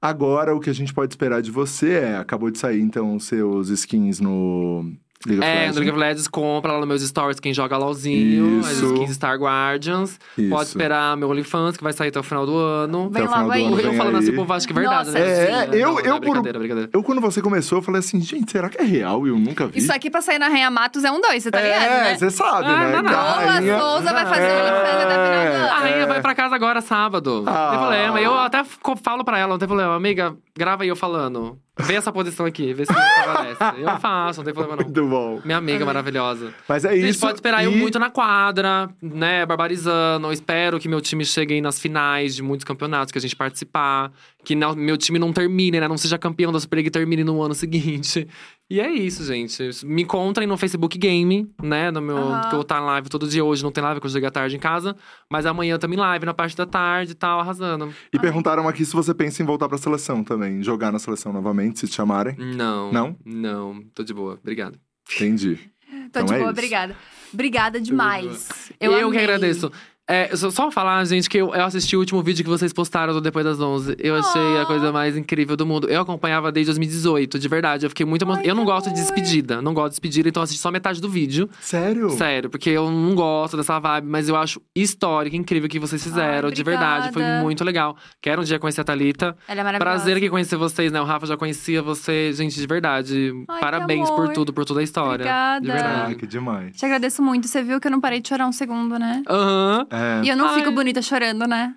agora o que a gente pode esperar de você é, acabou de sair então os seus skins no League É, Legends. no League of Legends, compra lá nos meus stories quem joga LOLzinho, as skins Star Guardians. Isso. Pode esperar meu OnlyFans, que vai sair até o final do ano. Vem o aí. ano Eu vem falando aí. assim, o povo acha que é verdade, Nossa, né? É, Não, eu- não, eu é por- brincadeira, brincadeira. Eu, quando você começou, eu falei assim, gente, será que é real? Eu nunca vi. Isso aqui pra sair na Rainha Matos é um dois, você tá ligado, é, né? você sabe, Ah, né? não, não. Rainha- Souza vai fazer É. OnlyFans até final do ano. A rainha É. vai pra casa agora, sábado. Não Ah. tem problema. Eu até falo pra ela, não tem problema. Amiga, grava aí eu falando. Vê essa posição aqui, vê se prevalece. Eu faço, não tem problema não. Muito bom. Minha amiga maravilhosa. Mas é A gente isso. pode esperar eu e- muito na quadra, né? Barbarizando. Eu espero que meu time chegue aí nas finais de muitos campeonatos que a gente participar. Que não- meu time não termine, né? Não seja campeão da Super League e termine no ano seguinte. E é isso, gente. Me encontrem no Facebook Game, né? No meu, Aham. Que eu vou estar em live todo dia. Hoje não tem live, porque eu cheguei à tarde em casa. Mas amanhã também live, na parte da tarde e tal, arrasando. E perguntaram aqui se você pensa em voltar pra seleção também. Jogar na seleção novamente, se te chamarem. Não. Não? Não. Tô de boa. Obrigado. Entendi. Tô Então de é boa, isso. obrigada. Obrigada demais. Eu, Eu, que agradeço. É, só, só falar, gente, que eu, eu assisti o último vídeo que vocês postaram do Depois das 11. Eu achei a Oh. coisa mais incrível do mundo. Eu acompanhava desde 2018, de verdade. Eu fiquei muito emo... Ai, Eu não que gosto de despedida. Não gosto de despedida, então assisti só metade do vídeo. Sério? Sério, porque eu não gosto dessa vibe, mas eu acho histórica, incrível o que vocês fizeram. de verdade, foi muito legal. Quero um dia conhecer a Thalita. Ela é maravilhosa. Prazer aqui conhecer vocês, né? O Rafa já conhecia você. Gente, de verdade. Ai, que Parabéns por tudo, por toda a história. Obrigada. De Ah, verdade. que demais. Te agradeço muito. Você viu que eu não parei de chorar um segundo, né? Aham. É. E eu não Ai. fico bonita chorando, né?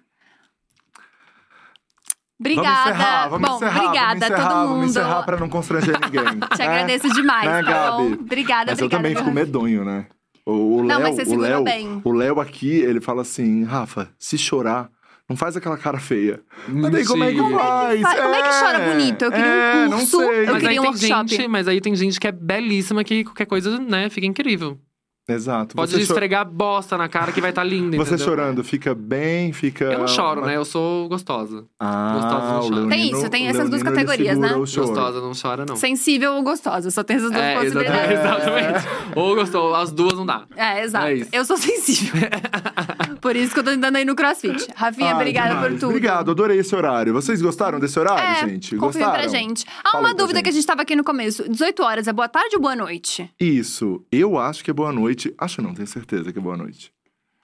Obrigada. Vamos encerrar, vamos Bom, encerrar, obrigada vamos encerrar, a todo mundo. Vamos encerrar pra não constranger ninguém. Te agradeço demais, Né, tá bom? Gabi? Obrigada, Mas eu obrigada. também meu fico medonho, né? O, o Não, Léo, mas você o Léo, bem. o Léo aqui, ele fala assim, Rafa, se chorar, não faz aquela cara feia. Mas daí como é que faz? fa- como é que chora bonito? Eu queria um é, não curso, sei. eu Mas queria um workshop. gente, mas aí tem gente que é belíssima que qualquer coisa, né, fica incrível. Exato. Pode você, cho- esfregar bosta na cara que vai estar tá linda, você entendeu? chorando fica bem, fica... Eu não choro, né? Eu sou gostosa. Ah, Gostosa não chora. Leonino- Tem isso, tem essas duas Leonino, categorias, né? Gostosa não chora, não. Sensível ou gostosa, só tem essas duas É, possibilidades. exatamente. exatamente. Ou gostou, as duas não dá. É, exato. É eu sou sensível. Por isso que eu tô tentando ir no crossfit. Rafinha, Ah, obrigada demais. por tudo. Obrigado, adorei esse horário. Vocês gostaram desse horário, É, gente? Gostaram? pra gente. Fala uma aí dúvida que a gente tava aqui no começo. 18 horas é boa tarde ou boa noite? Isso, eu acho que é boa noite. Acho não, tenho certeza que é boa noite.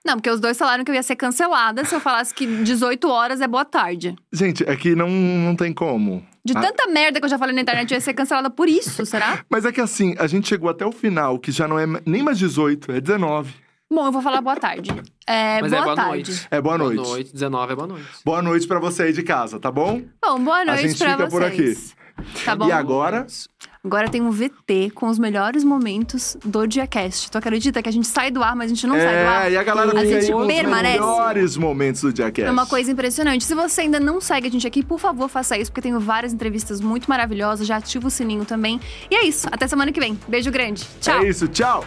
Não, porque os dois falaram que eu ia ser cancelada se eu falasse que 18 horas é boa tarde. Gente, é que não, não tem como. De Ah, tanta merda que eu já falei na internet, eu ia ser cancelada por isso, será? Mas é que assim, a gente chegou até o final, que já não é nem mais 18, é 19. Bom, eu vou falar boa tarde. É, Mas boa, é boa tarde. noite. É boa noite. Boa noite, 19 é boa noite. Boa noite pra você aí de casa, tá bom? Bom, boa noite gente pra fica por vocês. Tá bom? E agora? Agora tem um VT com os melhores momentos do Diacast. Tu acredita que a gente sai do ar, mas a gente não sai do ar? é, e a galera a fica aí gente com os permanece. melhores momentos do Jackass. É uma coisa impressionante. Se você ainda não segue a gente aqui, por favor, faça isso, porque tenho várias entrevistas muito maravilhosas. Já ativa o sininho também. E é isso. Até semana que vem. Beijo grande. Tchau. É isso, tchau!